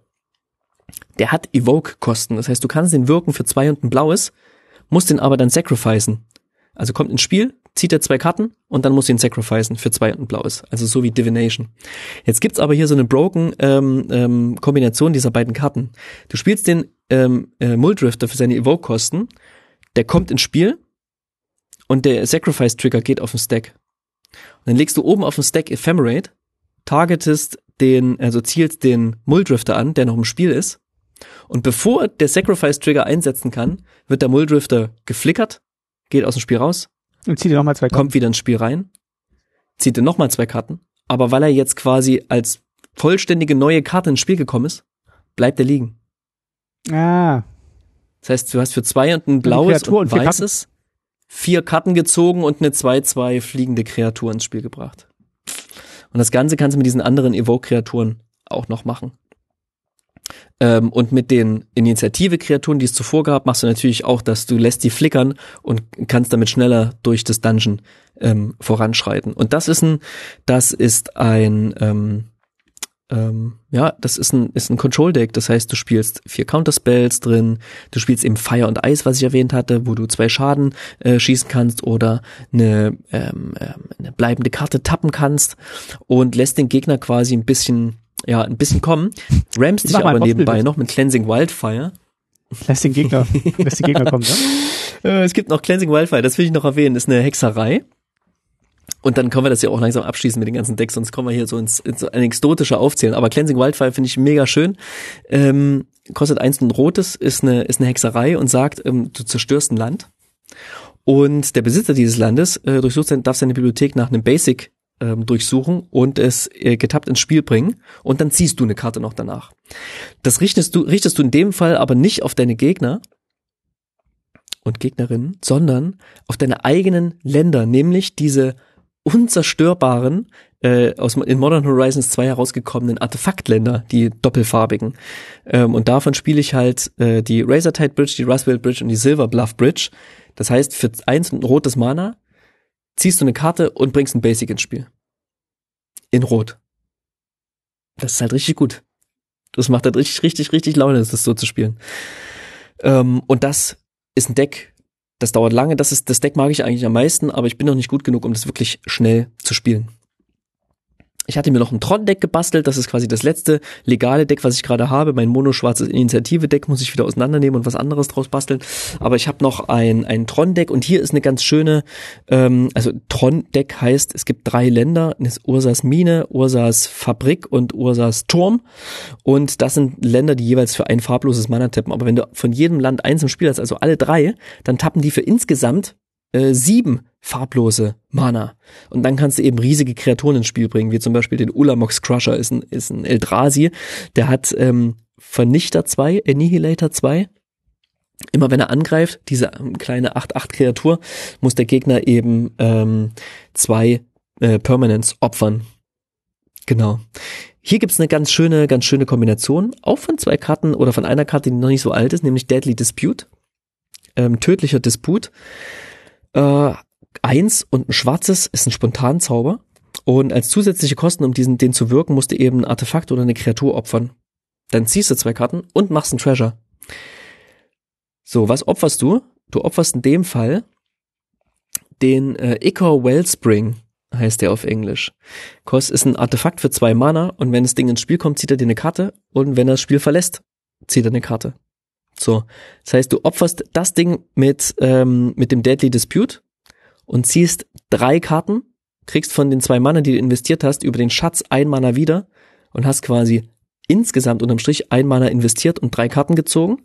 Der hat Evoke-Kosten, das heißt, du kannst den wirken für zwei und ein blaues, musst den aber dann sacrificen. Also kommt ins Spiel, zieht er zwei Karten und dann muss ihn sacrificen für zwei und ein blaues. Also so wie Divination. Jetzt gibt's aber hier so eine broken ähm, ähm, Kombination dieser beiden Karten. Du spielst den ähm, äh, Muldrifter für seine Evoke-Kosten, der kommt ins Spiel und der Sacrifice-Trigger geht auf den Stack. Und dann legst du oben auf den Stack Ephemerate, targetest den, also zielst den Muldrifter an, der noch im Spiel ist. Und bevor der Sacrifice-Trigger einsetzen kann, wird der Muldrifter geflickert, geht aus dem Spiel raus, Und zieh dir nochmal zwei kommt wieder ins Spiel rein, zieht dann nochmal zwei Karten, aber weil er jetzt quasi als vollständige neue Karte ins Spiel gekommen ist, bleibt er liegen. Ah, Das heißt, du hast für zwei und ein blaues und, und vier weißes vier Karten gezogen und eine 2-2 fliegende Kreatur ins Spiel gebracht. Und das Ganze kannst du mit diesen anderen Evoke-Kreaturen auch noch machen. Ähm, und mit den Initiative-Kreaturen, die es zuvor gab, machst du natürlich auch, dass du lässt die flickern und kannst damit schneller durch das Dungeon ähm, voranschreiten. Und das ist ein, das ist ein, ähm, ähm, ja, das ist ein, ist ein Control-Deck. Das heißt, du spielst vier Counterspells drin, du spielst eben Fire und Eis, was ich erwähnt hatte, wo du zwei Schaden äh, schießen kannst oder eine, ähm, ähm, eine bleibende Karte tappen kannst und lässt den Gegner quasi ein bisschen, ja, ein bisschen kommen, rammst Ich dich aber nebenbei noch mit Cleansing Wildfire. lässt den Gegner, lässt den Gegner kommen, ne? Äh, es gibt noch Cleansing Wildfire, das will ich noch erwähnen, ist eine Hexerei. Und dann können wir das ja auch langsam abschließen mit den ganzen Decks, sonst kommen wir hier so ins, ins anekdotische Aufzählen. Aber Cleansing Wildfire finde ich mega schön. Ähm, kostet eins und ein rotes, ist eine, ist eine Hexerei und sagt, ähm, du zerstörst ein Land. Und der Besitzer dieses Landes äh, durchsucht sein, darf seine Bibliothek nach einem Basic ähm, durchsuchen und es äh, getappt ins Spiel bringen und dann ziehst du eine Karte noch danach. Das richtest du, richtest du in dem Fall aber nicht auf deine Gegner und Gegnerinnen, sondern auf deine eigenen Länder, nämlich diese unzerstörbaren äh, aus in Modern Horizons 2 herausgekommenen Artefaktländer, die doppelfarbigen. Ähm, und davon spiele ich halt äh, die Razortide Bridge, die Roswell Bridge und die Silver Bluff Bridge. Das heißt, für eins und ein rotes Mana ziehst du eine Karte und bringst ein Basic ins Spiel. In Rot. Das ist halt richtig gut. Das macht halt richtig, richtig, richtig Laune, das so zu spielen. Ähm, und das ist ein Deck, das dauert lange. Das ist, das Deck mag ich eigentlich am meisten, aber ich bin noch nicht gut genug, um das wirklich schnell zu spielen. Ich hatte mir noch ein Tron-Deck gebastelt, das ist quasi das letzte legale Deck, was ich gerade habe. Mein mono-schwarzes Initiative-Deck muss ich wieder auseinandernehmen und was anderes draus basteln. Aber ich habe noch ein, ein Tron-Deck und hier ist eine ganz schöne, ähm, also Tron-Deck heißt, es gibt drei Länder, das ist Ursas Mine, Ursas Fabrik und Ursas Turm. Und das sind Länder, die jeweils für ein farbloses Mana tappen. Aber wenn du von jedem Land eins im Spiel hast, also alle drei, dann tappen die für insgesamt äh, sieben farblose Mana. Und dann kannst du eben riesige Kreaturen ins Spiel bringen, wie zum Beispiel den Ulamox Crusher, ist ein, ist ein Eldrazi, der hat ähm, Vernichter 2, Annihilator 2. Immer wenn er angreift, diese ähm, kleine 8-8-Kreatur, muss der Gegner eben ähm, zwei äh, Permanents opfern. Genau. Hier gibt's eine ganz schöne, ganz schöne Kombination, auch von zwei Karten oder von einer Karte, die noch nicht so alt ist, nämlich Deadly Dispute. Ähm, tödlicher Disput. Äh, eins und ein schwarzes ist ein Spontanzauber. Und als zusätzliche Kosten, um diesen, den zu wirken, musst du eben ein Artefakt oder eine Kreatur opfern. Dann ziehst du zwei Karten und machst einen Treasure. So, was opferst du? Du opferst in dem Fall den äh, Ichor Wellspring, heißt der auf Englisch. Kost ist ein Artefakt für zwei Mana und wenn das Ding ins Spiel kommt, zieht er dir eine Karte und wenn er das Spiel verlässt, zieht er eine Karte. So, das heißt, du opferst das Ding mit ähm, mit dem Deadly Dispute und ziehst drei Karten, kriegst von den zwei Mana, die du investiert hast, über den Schatz ein Mana wieder und hast quasi insgesamt unterm Strich ein Mana investiert und drei Karten gezogen.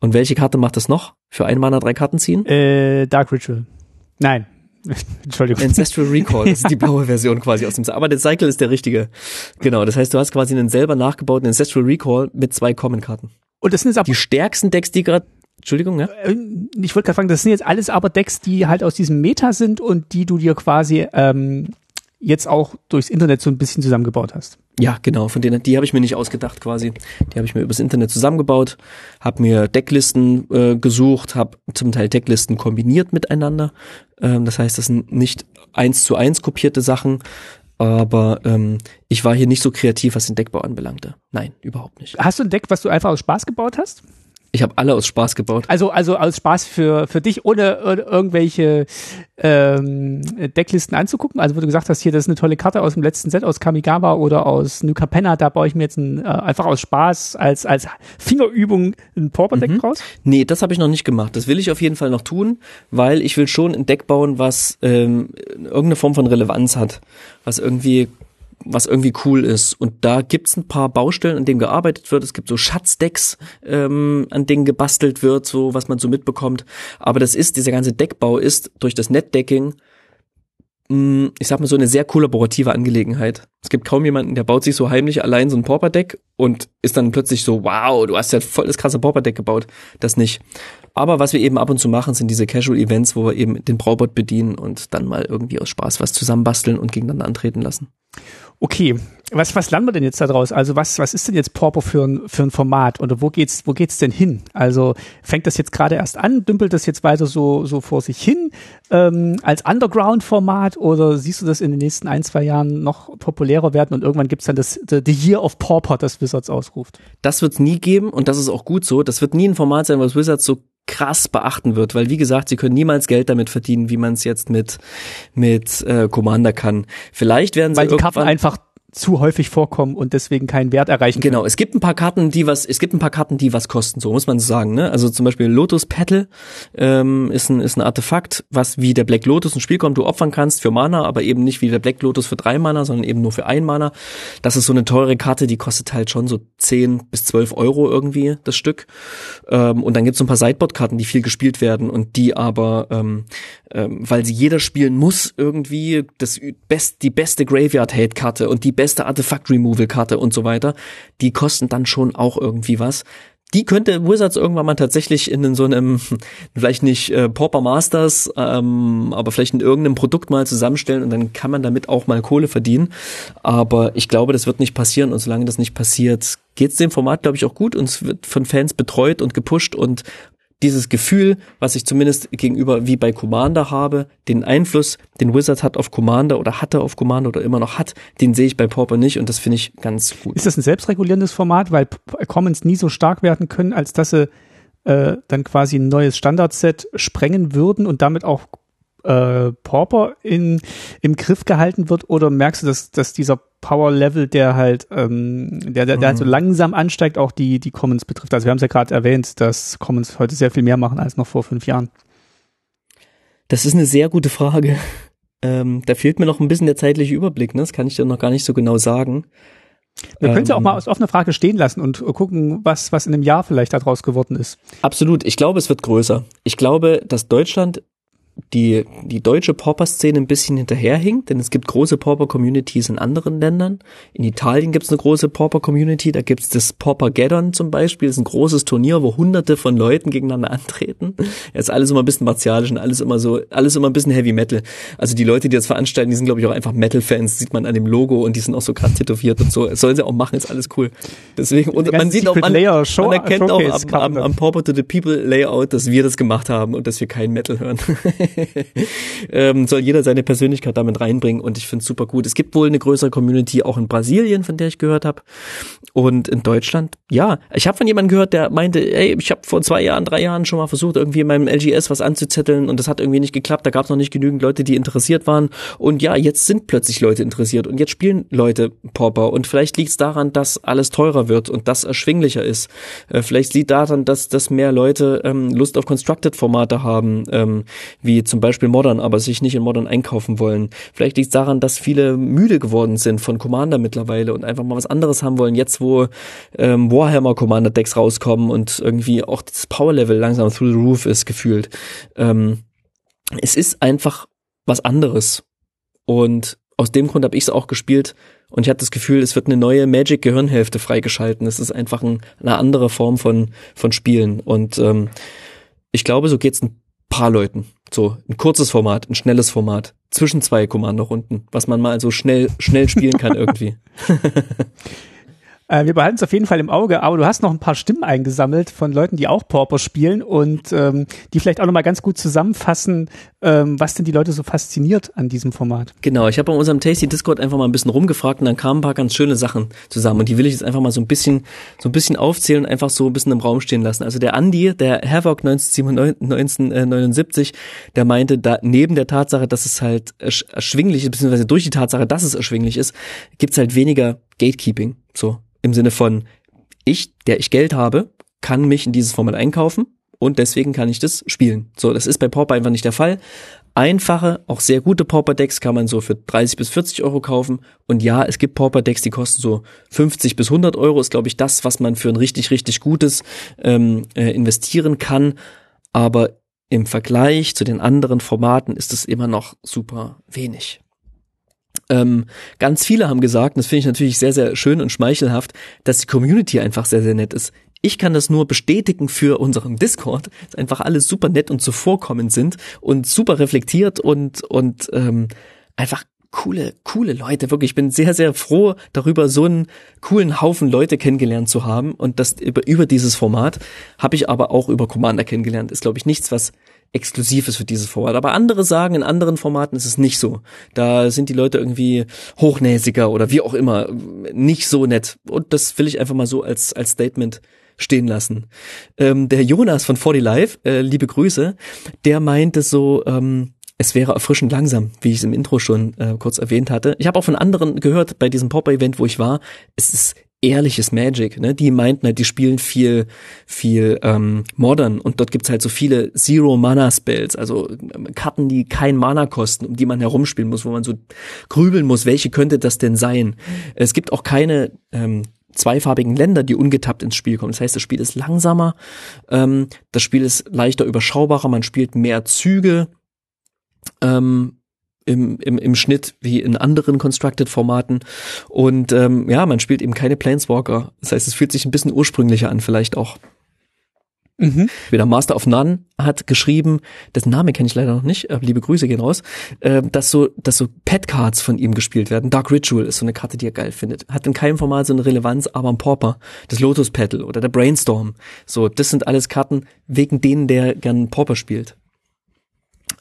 Und welche Karte macht das noch? Für ein Mana drei Karten ziehen? Äh, Dark Ritual. Nein. Entschuldigung. Ancestral Recall, das ist die blaue Version quasi aus dem Aber der Cycle ist der richtige. Genau, das heißt, du hast quasi einen selber nachgebauten Ancestral Recall mit zwei Common-Karten. Und das sind jetzt Die stärksten Decks, die gerade Entschuldigung, ja? Äh, ich wollte gerade fragen, das sind jetzt alles aber Decks, die halt aus diesem Meta sind und die du dir quasi ähm, jetzt auch durchs Internet so ein bisschen zusammengebaut hast. Ja, genau, von denen, die habe ich mir nicht ausgedacht quasi. Die habe ich mir übers Internet zusammengebaut, habe mir Decklisten äh, gesucht, habe zum Teil Decklisten kombiniert miteinander. Ähm, das heißt, das sind nicht eins zu eins kopierte Sachen, aber ähm, ich war hier nicht so kreativ, was den Deckbau anbelangte. Nein, überhaupt nicht. Hast du ein Deck, was du einfach aus Spaß gebaut hast? Ich habe alle aus Spaß gebaut. Also, also aus Spaß für, für dich, ohne irgendwelche ähm, Decklisten anzugucken. Also, wo du gesagt hast, hier, das ist eine tolle Karte aus dem letzten Set, aus Kamigawa oder aus New Capenna, da baue ich mir jetzt ein, äh, einfach aus Spaß als, als Fingerübung ein Pauper-Deck mhm. raus? Nee, das habe ich noch nicht gemacht. Das will ich auf jeden Fall noch tun, weil ich will schon ein Deck bauen, was ähm, irgendeine Form von Relevanz hat. Was irgendwie was irgendwie cool ist. Und da gibt's ein paar Baustellen, an denen gearbeitet wird. Es gibt so Schatzdecks, ähm, an denen gebastelt wird, so was man so mitbekommt. Aber das ist, dieser ganze Deckbau ist durch das Netdecking mm, ich sag mal so eine sehr kollaborative Angelegenheit. Es gibt kaum jemanden, der baut sich so heimlich allein so ein Pauper-Deck und ist dann plötzlich so, wow, du hast ja voll das krasse Pauper-Deck gebaut. Das nicht. Aber was wir eben ab und zu machen, sind diese Casual-Events, wo wir eben den Braubot bedienen und dann mal irgendwie aus Spaß was zusammenbasteln und gegeneinander antreten lassen. Okay, was, was lernen wir denn jetzt da draus? Also was, was ist denn jetzt Porpo für ein, für ein Format oder wo geht's, wo geht's denn hin? Also fängt das jetzt gerade erst an, dümpelt das jetzt weiter so, so vor sich hin ähm, als Underground-Format oder siehst du das in den nächsten ein, zwei Jahren noch populärer werden und irgendwann gibt's dann das the, the Year of Pauper, das Wizards ausruft? Das wird's nie geben und das ist auch gut so. Das wird nie ein Format sein, was Wizards so krass beachten wird, weil wie gesagt, sie können niemals Geld damit verdienen, wie man es jetzt mit mit äh, Commander kann. Vielleicht werden sie weil die Karten einfach zu häufig vorkommen und deswegen keinen Wert erreichen. Genau, es gibt ein paar Karten, die was, es gibt ein paar Karten, die was kosten, so muss man sagen. Ne? Also zum Beispiel Lotus Petal ähm, ist, ein, ist ein Artefakt, was wie der Black Lotus ein Spiel kommt, du opfern kannst für Mana, aber eben nicht wie der Black Lotus für drei Mana, sondern eben nur für ein Mana. Das ist so eine teure Karte, die kostet halt schon so 10 bis 12 Euro irgendwie das Stück. Ähm, und dann gibt's so ein paar Sideboard-Karten, die viel gespielt werden und die aber, ähm, ähm, weil sie jeder spielen muss, irgendwie das best, die beste Graveyard-Hate-Karte und die beste Artefakt-Removal-Karte und so weiter, die kosten dann schon auch irgendwie was die könnte Wizards irgendwann mal tatsächlich in so einem, vielleicht nicht äh, Pauper Masters, ähm, aber vielleicht in irgendeinem Produkt mal zusammenstellen und dann kann man damit auch mal Kohle verdienen. Aber ich glaube, das wird nicht passieren und solange das nicht passiert, geht es dem Format, glaube ich, auch gut und es wird von Fans betreut und gepusht und dieses Gefühl, was ich zumindest gegenüber wie bei Commander habe, den Einfluss, den Wizard hat auf Commander oder hatte auf Commander oder immer noch hat, den sehe ich bei Pauper nicht und das finde ich ganz gut. Ist das ein selbstregulierendes Format, weil Commons nie so stark werden können, als dass sie äh, dann quasi ein neues Standardset sprengen würden und damit auch äh, Pauper in, im Griff gehalten wird oder merkst du, dass, dass dieser Power-Level, der halt, ähm, der, der, der halt so mhm. langsam ansteigt, auch die, die Commons betrifft? Also wir haben es ja gerade erwähnt, dass Commons heute sehr viel mehr machen als noch vor fünf Jahren. Das ist eine sehr gute Frage. Ähm, da fehlt mir noch ein bisschen der zeitliche Überblick, ne? Das kann ich dir noch gar nicht so genau sagen. Wir können es ja auch mal als offene Frage stehen lassen und gucken, was, was in einem Jahr vielleicht daraus geworden ist. Absolut. Ich glaube, es wird größer. Ich glaube, dass Deutschland die, die deutsche Pauper-Szene ein bisschen hinterherhinkt, denn es gibt große Pauper-Communities in anderen Ländern. In Italien gibt es eine große Pauper-Community, da gibt es das Pauper-Gaddon zum Beispiel, das ist ein großes Turnier, wo hunderte von Leuten gegeneinander antreten. Es ist alles immer ein bisschen martialisch und alles immer so, alles immer ein bisschen Heavy Metal. Also die Leute, die das veranstalten, die sind glaube ich auch einfach Metal-Fans, sieht man an dem Logo und die sind auch so krass tätowiert und so. Das sollen sie auch machen, ist alles cool. Deswegen, und man sieht auch, man, man erkennt auch am, am, am Pauper to the People Layout, dass wir das gemacht haben und dass wir kein Metal hören. ähm, soll jeder seine Persönlichkeit damit reinbringen und ich finde es super gut. Es gibt wohl eine größere Community auch in Brasilien, von der ich gehört habe. Und in Deutschland, ja, ich habe von jemandem gehört, der meinte, ey, ich habe vor zwei Jahren, drei Jahren schon mal versucht, irgendwie in meinem LGS was anzuzetteln und das hat irgendwie nicht geklappt. Da gab es noch nicht genügend Leute, die interessiert waren. Und ja, jetzt sind plötzlich Leute interessiert und jetzt spielen Leute Pauper. Und vielleicht liegt es daran, dass alles teurer wird und das erschwinglicher ist. Äh, vielleicht liegt daran, dass, dass mehr Leute ähm, Lust auf Constructed-Formate haben, ähm, wie zum Beispiel Modern, aber sich nicht in Modern einkaufen wollen. Vielleicht liegt es daran, dass viele müde geworden sind von Commander mittlerweile und einfach mal was anderes haben wollen. Jetzt, wo ähm, Warhammer Commander Decks rauskommen und irgendwie auch das Power Level langsam through the roof ist gefühlt. Ähm, es ist einfach was anderes. Und aus dem Grund habe ich es auch gespielt und ich hatte das Gefühl, es wird eine neue Magic Gehirnhälfte freigeschalten. Es ist einfach ein, eine andere Form von von Spielen und ähm, ich glaube, so geht's ein paar Leuten. So ein kurzes Format, ein schnelles Format, zwischen zwei Kommandorunden, was man mal so schnell, schnell spielen kann irgendwie. Äh, wir behalten es auf jeden Fall im Auge, aber du hast noch ein paar Stimmen eingesammelt von Leuten, die auch Pauper spielen und ähm, die vielleicht auch nochmal ganz gut zusammenfassen, ähm, was denn die Leute so fasziniert an diesem Format. Genau, ich habe bei unserem Tasty Discord einfach mal ein bisschen rumgefragt und dann kamen ein paar ganz schöne Sachen zusammen und die will ich jetzt einfach mal so ein bisschen so ein bisschen aufzählen und einfach so ein bisschen im Raum stehen lassen. Also der Andy, der Havoc 1979, der meinte, da neben der Tatsache, dass es halt erschwinglich ist, beziehungsweise durch die Tatsache, dass es erschwinglich ist, gibt's halt weniger Gatekeeping. So, im Sinne von, ich, der ich Geld habe, kann mich in dieses Format einkaufen und deswegen kann ich das spielen. So, das ist bei Pauper einfach nicht der Fall. Einfache, auch sehr gute Pauper-Decks kann man so für 30 bis 40 Euro kaufen. Und ja, es gibt Pauper-Decks, die kosten so 50 bis 100 Euro. Ist, glaube ich, das, was man für ein richtig, richtig gutes ähm, äh, investieren kann. Aber im Vergleich zu den anderen Formaten ist es immer noch super wenig. Ähm, ganz viele haben gesagt, und das finde ich natürlich sehr, sehr schön und schmeichelhaft, dass die Community einfach sehr, sehr nett ist. Ich kann das nur bestätigen für unseren Discord, dass einfach alle super nett und zuvorkommend sind und super reflektiert und, und ähm, einfach coole, coole Leute. Wirklich, ich bin sehr, sehr froh darüber, so einen coolen Haufen Leute kennengelernt zu haben. Und das über, über dieses Format habe ich aber auch über Commander kennengelernt. Ist, glaube ich, nichts, was exklusiv ist für dieses Format. Aber andere sagen, in anderen Formaten ist es nicht so. Da sind die Leute irgendwie hochnäsiger oder wie auch immer, nicht so nett. Und das will ich einfach mal so als, als Statement stehen lassen. Ähm, der Jonas von 40 Live, äh, liebe Grüße, der meinte so, ähm, es wäre erfrischend langsam, wie ich es im Intro schon äh, kurz erwähnt hatte. Ich habe auch von anderen gehört bei diesem Pop-Event, wo ich war, es ist ehrliches Magic. Ne? Die meinten halt, die spielen viel, viel ähm, modern und dort gibt's halt so viele Zero-Mana-Spells, also ähm, Karten, die kein Mana kosten, um die man herumspielen muss, wo man so grübeln muss, welche könnte das denn sein. Es gibt auch keine ähm, zweifarbigen Länder, die ungetappt ins Spiel kommen. Das heißt, das Spiel ist langsamer, ähm, das Spiel ist leichter überschaubarer, man spielt mehr Züge. Ähm, im, im, im Schnitt wie in anderen Constructed-Formaten. Und ähm, ja, man spielt eben keine Planeswalker. Das heißt, es fühlt sich ein bisschen ursprünglicher an, vielleicht auch. Mhm. Der Master of None hat geschrieben, dessen Name kenne ich leider noch nicht, aber liebe Grüße gehen raus, äh, dass so, dass so Pet-Cards von ihm gespielt werden. Dark Ritual ist so eine Karte, die er geil findet. Hat in keinem Format so eine Relevanz, aber ein Pauper, das Lotus Petal oder der Brainstorm. So, das sind alles Karten, wegen denen der gern Pauper spielt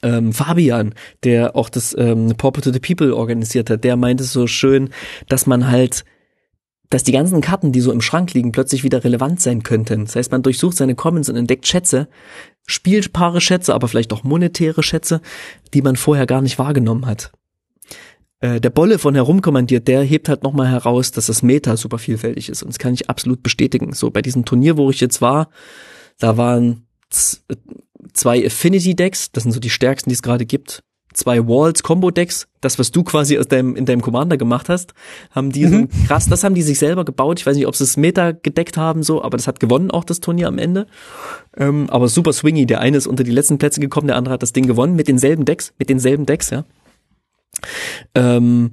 ähm, Fabian, der auch das ähm, Pauper to the People organisiert hat, der meinte so schön, dass man halt dass die ganzen Karten, die so im Schrank liegen, plötzlich wieder relevant sein könnten. Das heißt, man durchsucht seine Commons und entdeckt Schätze, spielbare Schätze, aber vielleicht auch monetäre Schätze, die man vorher gar nicht wahrgenommen hat. Äh, der Bolle von herumkommandiert, der hebt halt nochmal heraus, dass das Meta super vielfältig ist. Und das kann ich absolut bestätigen. So, bei diesem Turnier, wo ich jetzt war, da waren zwei Affinity Decks, das sind so die stärksten, die es gerade gibt. Zwei Walls Combo Decks, das was du quasi aus deinem in deinem Commander gemacht hast, haben die mhm. so krass, das haben die sich selber gebaut. Ich weiß nicht, ob sie es Meta gedeckt haben so, aber das hat gewonnen auch das Turnier am Ende. Ähm, aber super swingy, der eine ist unter die letzten Plätze gekommen, der andere hat das Ding gewonnen mit denselben Decks, mit denselben Decks, ja. Ähm,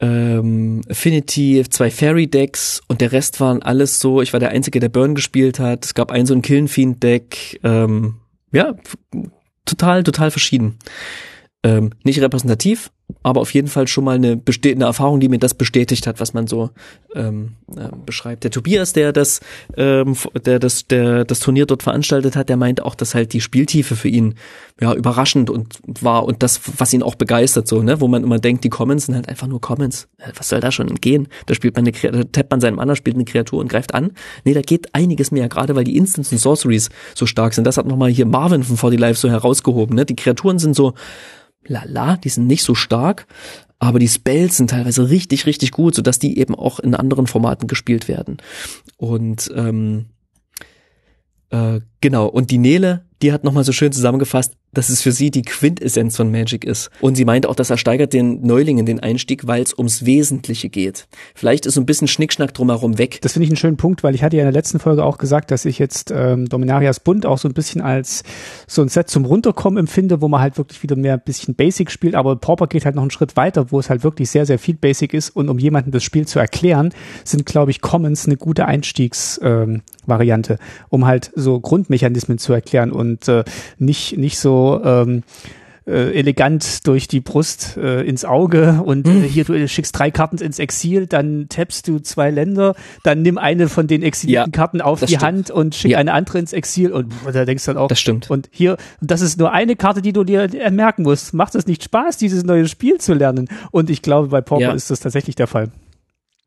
ähm, Affinity, zwei Fairy Decks und der Rest waren alles so, ich war der Einzige, der Burn gespielt hat. Es gab ein so ein Killen Fiend Deck, ähm, ja, total, total verschieden. Ähm, nicht repräsentativ, aber auf jeden Fall schon mal eine, eine Erfahrung, die mir das bestätigt hat, was man so ähm, äh, beschreibt. Der Tobias, der das, ähm, der das, der das Turnier dort veranstaltet hat, der meint auch, dass halt die Spieltiefe für ihn ja überraschend und war und das, was ihn auch begeistert, so ne, wo man immer denkt, die Commons sind halt einfach nur Commons. Äh, was soll da schon gehen? Da spielt man eine, da tappt man seinem Mann, spielt eine Kreatur und greift an. Nee, da geht einiges mehr, gerade weil die Instants und Sorceries so stark sind. Das hat nochmal hier Marvin von 40 Life so herausgehoben. Ne? Die Kreaturen sind so lala, die sind nicht so stark, aber die Spells sind teilweise richtig, richtig gut, sodass die eben auch in anderen Formaten gespielt werden. Und ähm, äh, genau, und die Nele, die hat nochmal so schön zusammengefasst, dass es für sie die Quintessenz von Magic ist. Und sie meint auch, das ersteigert den Neulingen den Einstieg, weil es ums Wesentliche geht. Vielleicht ist so ein bisschen Schnickschnack drumherum weg. Das finde ich einen schönen Punkt, weil ich hatte ja in der letzten Folge auch gesagt, dass ich jetzt ähm, Dominarias Bund auch so ein bisschen als so ein Set zum Runterkommen empfinde, wo man halt wirklich wieder mehr ein bisschen Basic spielt, aber Pauper geht halt noch einen Schritt weiter, wo es halt wirklich sehr, sehr viel Basic ist und um jemanden das Spiel zu erklären, sind, glaube ich, Commons eine gute Einstiegsvariante, ähm, um halt so Grundmechanismen zu erklären und äh, nicht, nicht so ähm, äh, elegant durch die Brust äh, ins Auge und äh, hier du schickst drei Karten ins Exil, dann tappst du zwei Länder, dann nimm eine von den exilierten ja, Karten auf die stimmt. Hand und schick ja. eine andere ins Exil und da denkst du dann auch. Das stimmt. Und hier, das ist nur eine Karte, die du dir merken musst. Macht es nicht Spaß, dieses neue Spiel zu lernen? Und ich glaube, bei Pauper ja. ist das tatsächlich der Fall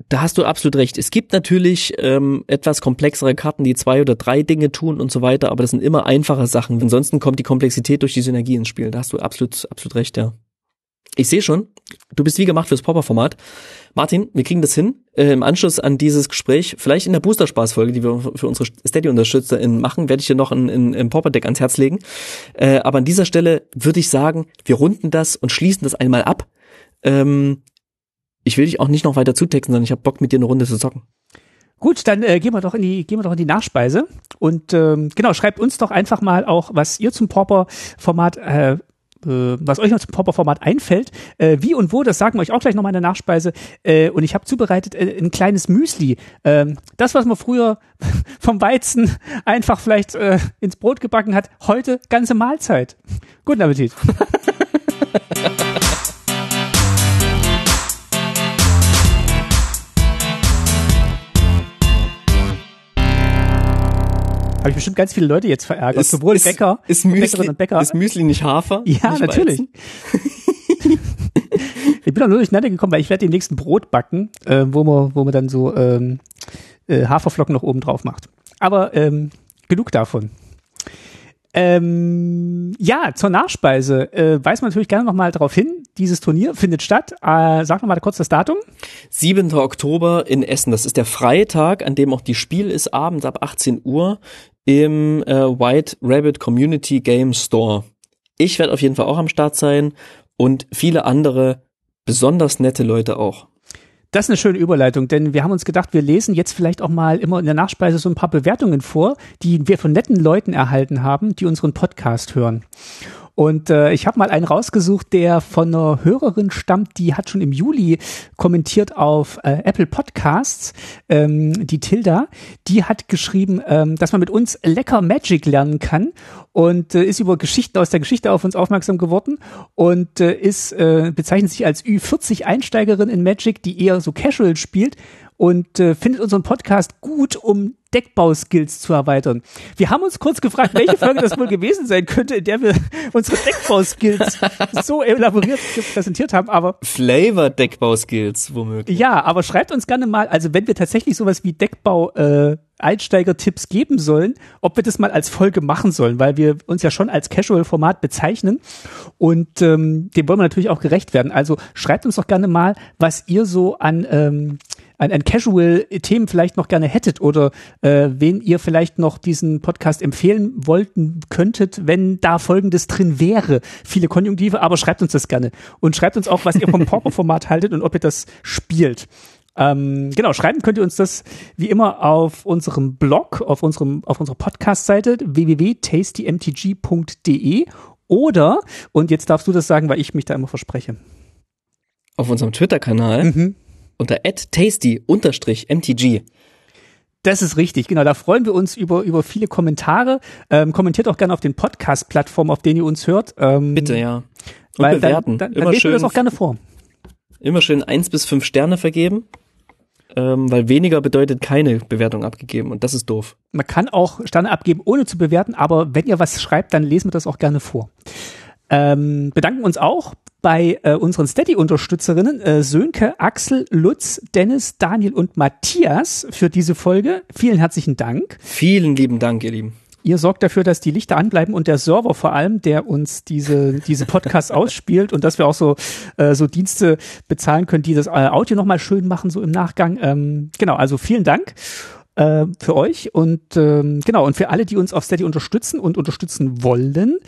da hast du absolut recht. Es gibt natürlich ähm, etwas komplexere Karten, die zwei oder drei Dinge tun und so weiter, aber das sind immer einfache Sachen. Ansonsten kommt die Komplexität durch die Synergie ins Spiel. Da hast du absolut, absolut recht, ja. Ich sehe schon, du bist wie gemacht fürs Popper-Format. Martin, wir kriegen das hin. Äh, Im Anschluss an dieses Gespräch, vielleicht in der Booster-Spaß-Folge, die wir für unsere Steady-UnterstützerInnen machen, werde ich dir noch ein, ein, ein Popper-Deck ans Herz legen. Äh, aber an dieser Stelle würde ich sagen, wir runden das und schließen das einmal ab. Ähm, ich will dich auch nicht noch weiter zutexten, sondern ich habe Bock mit dir eine Runde zu zocken. Gut, dann äh, gehen wir doch in die gehen wir doch in die Nachspeise und ähm, genau schreibt uns doch einfach mal auch, was ihr zum Pauper-Format äh, äh, was euch noch zum Pauper-Format einfällt, äh, wie und wo, das sagen wir euch auch gleich nochmal in der Nachspeise. Äh, und ich habe zubereitet äh, ein kleines Müsli. Äh, das, was man früher vom Weizen einfach vielleicht äh, ins Brot gebacken hat, heute ganze Mahlzeit. Guten Appetit. Habe ich bestimmt ganz viele Leute jetzt verärgert. Ist, Sowohl ist, Bäcker, ist Müsli, Bäcker. Ist Müsli nicht Hafer? Ja, nicht natürlich. ich bin auch nur durcheinander gekommen, weil ich werde den nächsten Brot backen, äh, wo man, wo man dann so ähm, äh, Haferflocken noch oben drauf macht. Aber ähm, genug davon. Ähm, ja, zur Nachspeise äh, weist man natürlich gerne nochmal darauf hin, dieses Turnier findet statt. Äh, sag nochmal kurz das Datum. 7. Oktober in Essen. Das ist der Freitag, an dem auch die Spiel ist, abends ab 18 Uhr im äh, White Rabbit Community Game Store. Ich werde auf jeden Fall auch am Start sein und viele andere besonders nette Leute auch. Das ist eine schöne Überleitung, denn wir haben uns gedacht, wir lesen jetzt vielleicht auch mal immer in der Nachspeise so ein paar Bewertungen vor, die wir von netten Leuten erhalten haben, die unseren Podcast hören. Und äh, ich habe mal einen rausgesucht, der von einer Hörerin stammt, die hat schon im Juli kommentiert auf äh, Apple Podcasts, ähm, die Tilda. Die hat geschrieben, ähm, dass man mit uns lecker Magic lernen kann und äh, ist über Geschichten aus der Geschichte auf uns aufmerksam geworden und äh, ist äh, bezeichnet sich als Ü40 Einsteigerin in Magic, die eher so casual spielt und äh, findet unseren Podcast gut, um Deckbauskills zu erweitern. Wir haben uns kurz gefragt, welche Folge das wohl gewesen sein könnte, in der wir unsere Deckbauskills so elaboriert präsentiert haben, aber Flavor Deckbauskills womöglich. Ja, aber schreibt uns gerne mal, also wenn wir tatsächlich sowas wie Deckbau äh, Einsteiger-Tipps geben sollen, ob wir das mal als Folge machen sollen, weil wir uns ja schon als Casual-Format bezeichnen und ähm, dem wollen wir natürlich auch gerecht werden. Also schreibt uns doch gerne mal, was ihr so an ähm, an, an Casual-Themen vielleicht noch gerne hättet oder äh, wen ihr vielleicht noch diesen Podcast empfehlen wollten könntet, wenn da Folgendes drin wäre. Viele Konjunktive, aber schreibt uns das gerne. Und schreibt uns auch, was ihr vom Pauper-Format haltet und ob ihr das spielt. Ähm, genau, schreiben könnt ihr uns das wie immer auf unserem Blog, auf unserem, auf unserer Podcast-Seite www.tastymtg.de oder, und jetzt darfst du das sagen, weil ich mich da immer verspreche. Auf unserem Twitter-Kanal mhm. Unter tasty-mtg. Das ist richtig, genau. Da freuen wir uns über, über viele Kommentare. Ähm, kommentiert auch gerne auf den Podcast-Plattformen, auf denen ihr uns hört. Ähm, Bitte, ja. Und weil bewerten. Dann, dann, dann lesen wir das auch gerne vor. Immer schön eins bis fünf Sterne vergeben ähm, weil weniger bedeutet keine Bewertung abgegeben und das ist doof. Man kann auch Sterne abgeben, ohne zu bewerten, aber wenn ihr was schreibt, dann lesen wir das auch gerne vor. Ähm, bedanken uns auch bei äh, unseren Steady-Unterstützerinnen äh, Sönke, Axel, Lutz, Dennis, Daniel und Matthias für diese Folge. Vielen herzlichen Dank. Vielen lieben Dank, ihr Lieben. Ihr sorgt dafür, dass die Lichter anbleiben und der Server vor allem, der uns diese, diese Podcasts ausspielt und dass wir auch so, äh, so Dienste bezahlen können, die das äh, Audio nochmal schön machen, so im Nachgang. Ähm, genau, also vielen Dank äh, für euch und ähm, genau und für alle, die uns auf Steady unterstützen und unterstützen wollen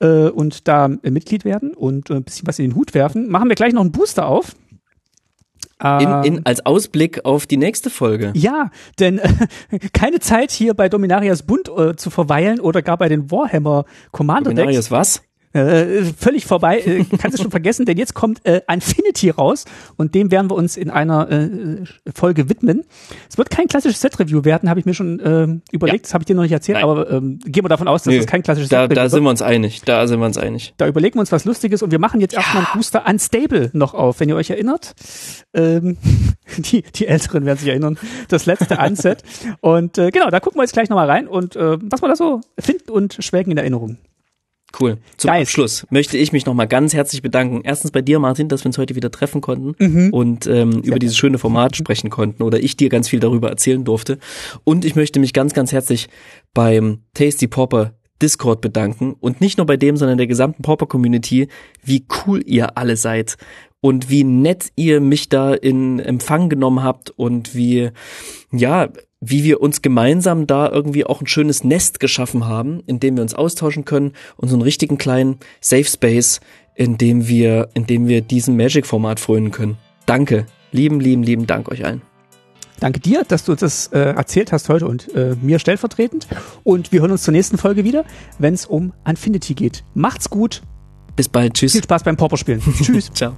äh, und da äh, Mitglied werden und äh, ein bisschen was in den Hut werfen, machen wir gleich noch einen Booster auf. In, in, als Ausblick auf die nächste Folge. Ja, denn äh, keine Zeit hier bei Dominarias Bund äh, zu verweilen oder gar bei den Warhammer Commander Decks. Dominarias was? Äh, völlig vorbei, äh, kannst du schon vergessen, denn jetzt kommt äh, Infinity raus und dem werden wir uns in einer äh, Folge widmen. Es wird kein klassisches Set-Review werden, habe ich mir schon äh, überlegt, ja. das habe ich dir noch nicht erzählt, Nein. aber ähm, gehen wir davon aus, dass es kein klassisches da, Set-Review Da sind wir uns einig, da sind wir uns einig. Da überlegen wir uns was Lustiges und wir machen jetzt ja. erstmal einen Booster Unstable noch auf, wenn ihr euch erinnert. Ähm, die, die Älteren werden sich erinnern, das letzte Unset. und äh, genau, da gucken wir jetzt gleich nochmal rein und äh, was wir da so finden und schwelgen in Erinnerung. Cool. Zum Geist. Abschluss möchte ich mich nochmal ganz herzlich bedanken. Erstens bei dir, Martin, dass wir uns heute wieder treffen konnten mhm. und ähm, über dieses schöne Format sprechen konnten oder ich dir ganz viel darüber erzählen durfte. Und ich möchte mich ganz, ganz herzlich beim Tasty Popper Discord bedanken und nicht nur bei dem, sondern der gesamten Popper Community, wie cool ihr alle seid und wie nett ihr mich da in Empfang genommen habt und wie, ja, wie wir uns gemeinsam da irgendwie auch ein schönes Nest geschaffen haben, in dem wir uns austauschen können und so einen richtigen kleinen Safe Space, in dem wir, in dem wir diesem Magic-Format frönen können. Danke. Lieben, lieben, lieben Dank euch allen. Danke dir, dass du das äh, erzählt hast heute und äh, mir stellvertretend. Und wir hören uns zur nächsten Folge wieder, wenn es um Infinity geht. Macht's gut. Bis bald. Tschüss. Viel Spaß beim Popper spielen. Tschüss. Ciao.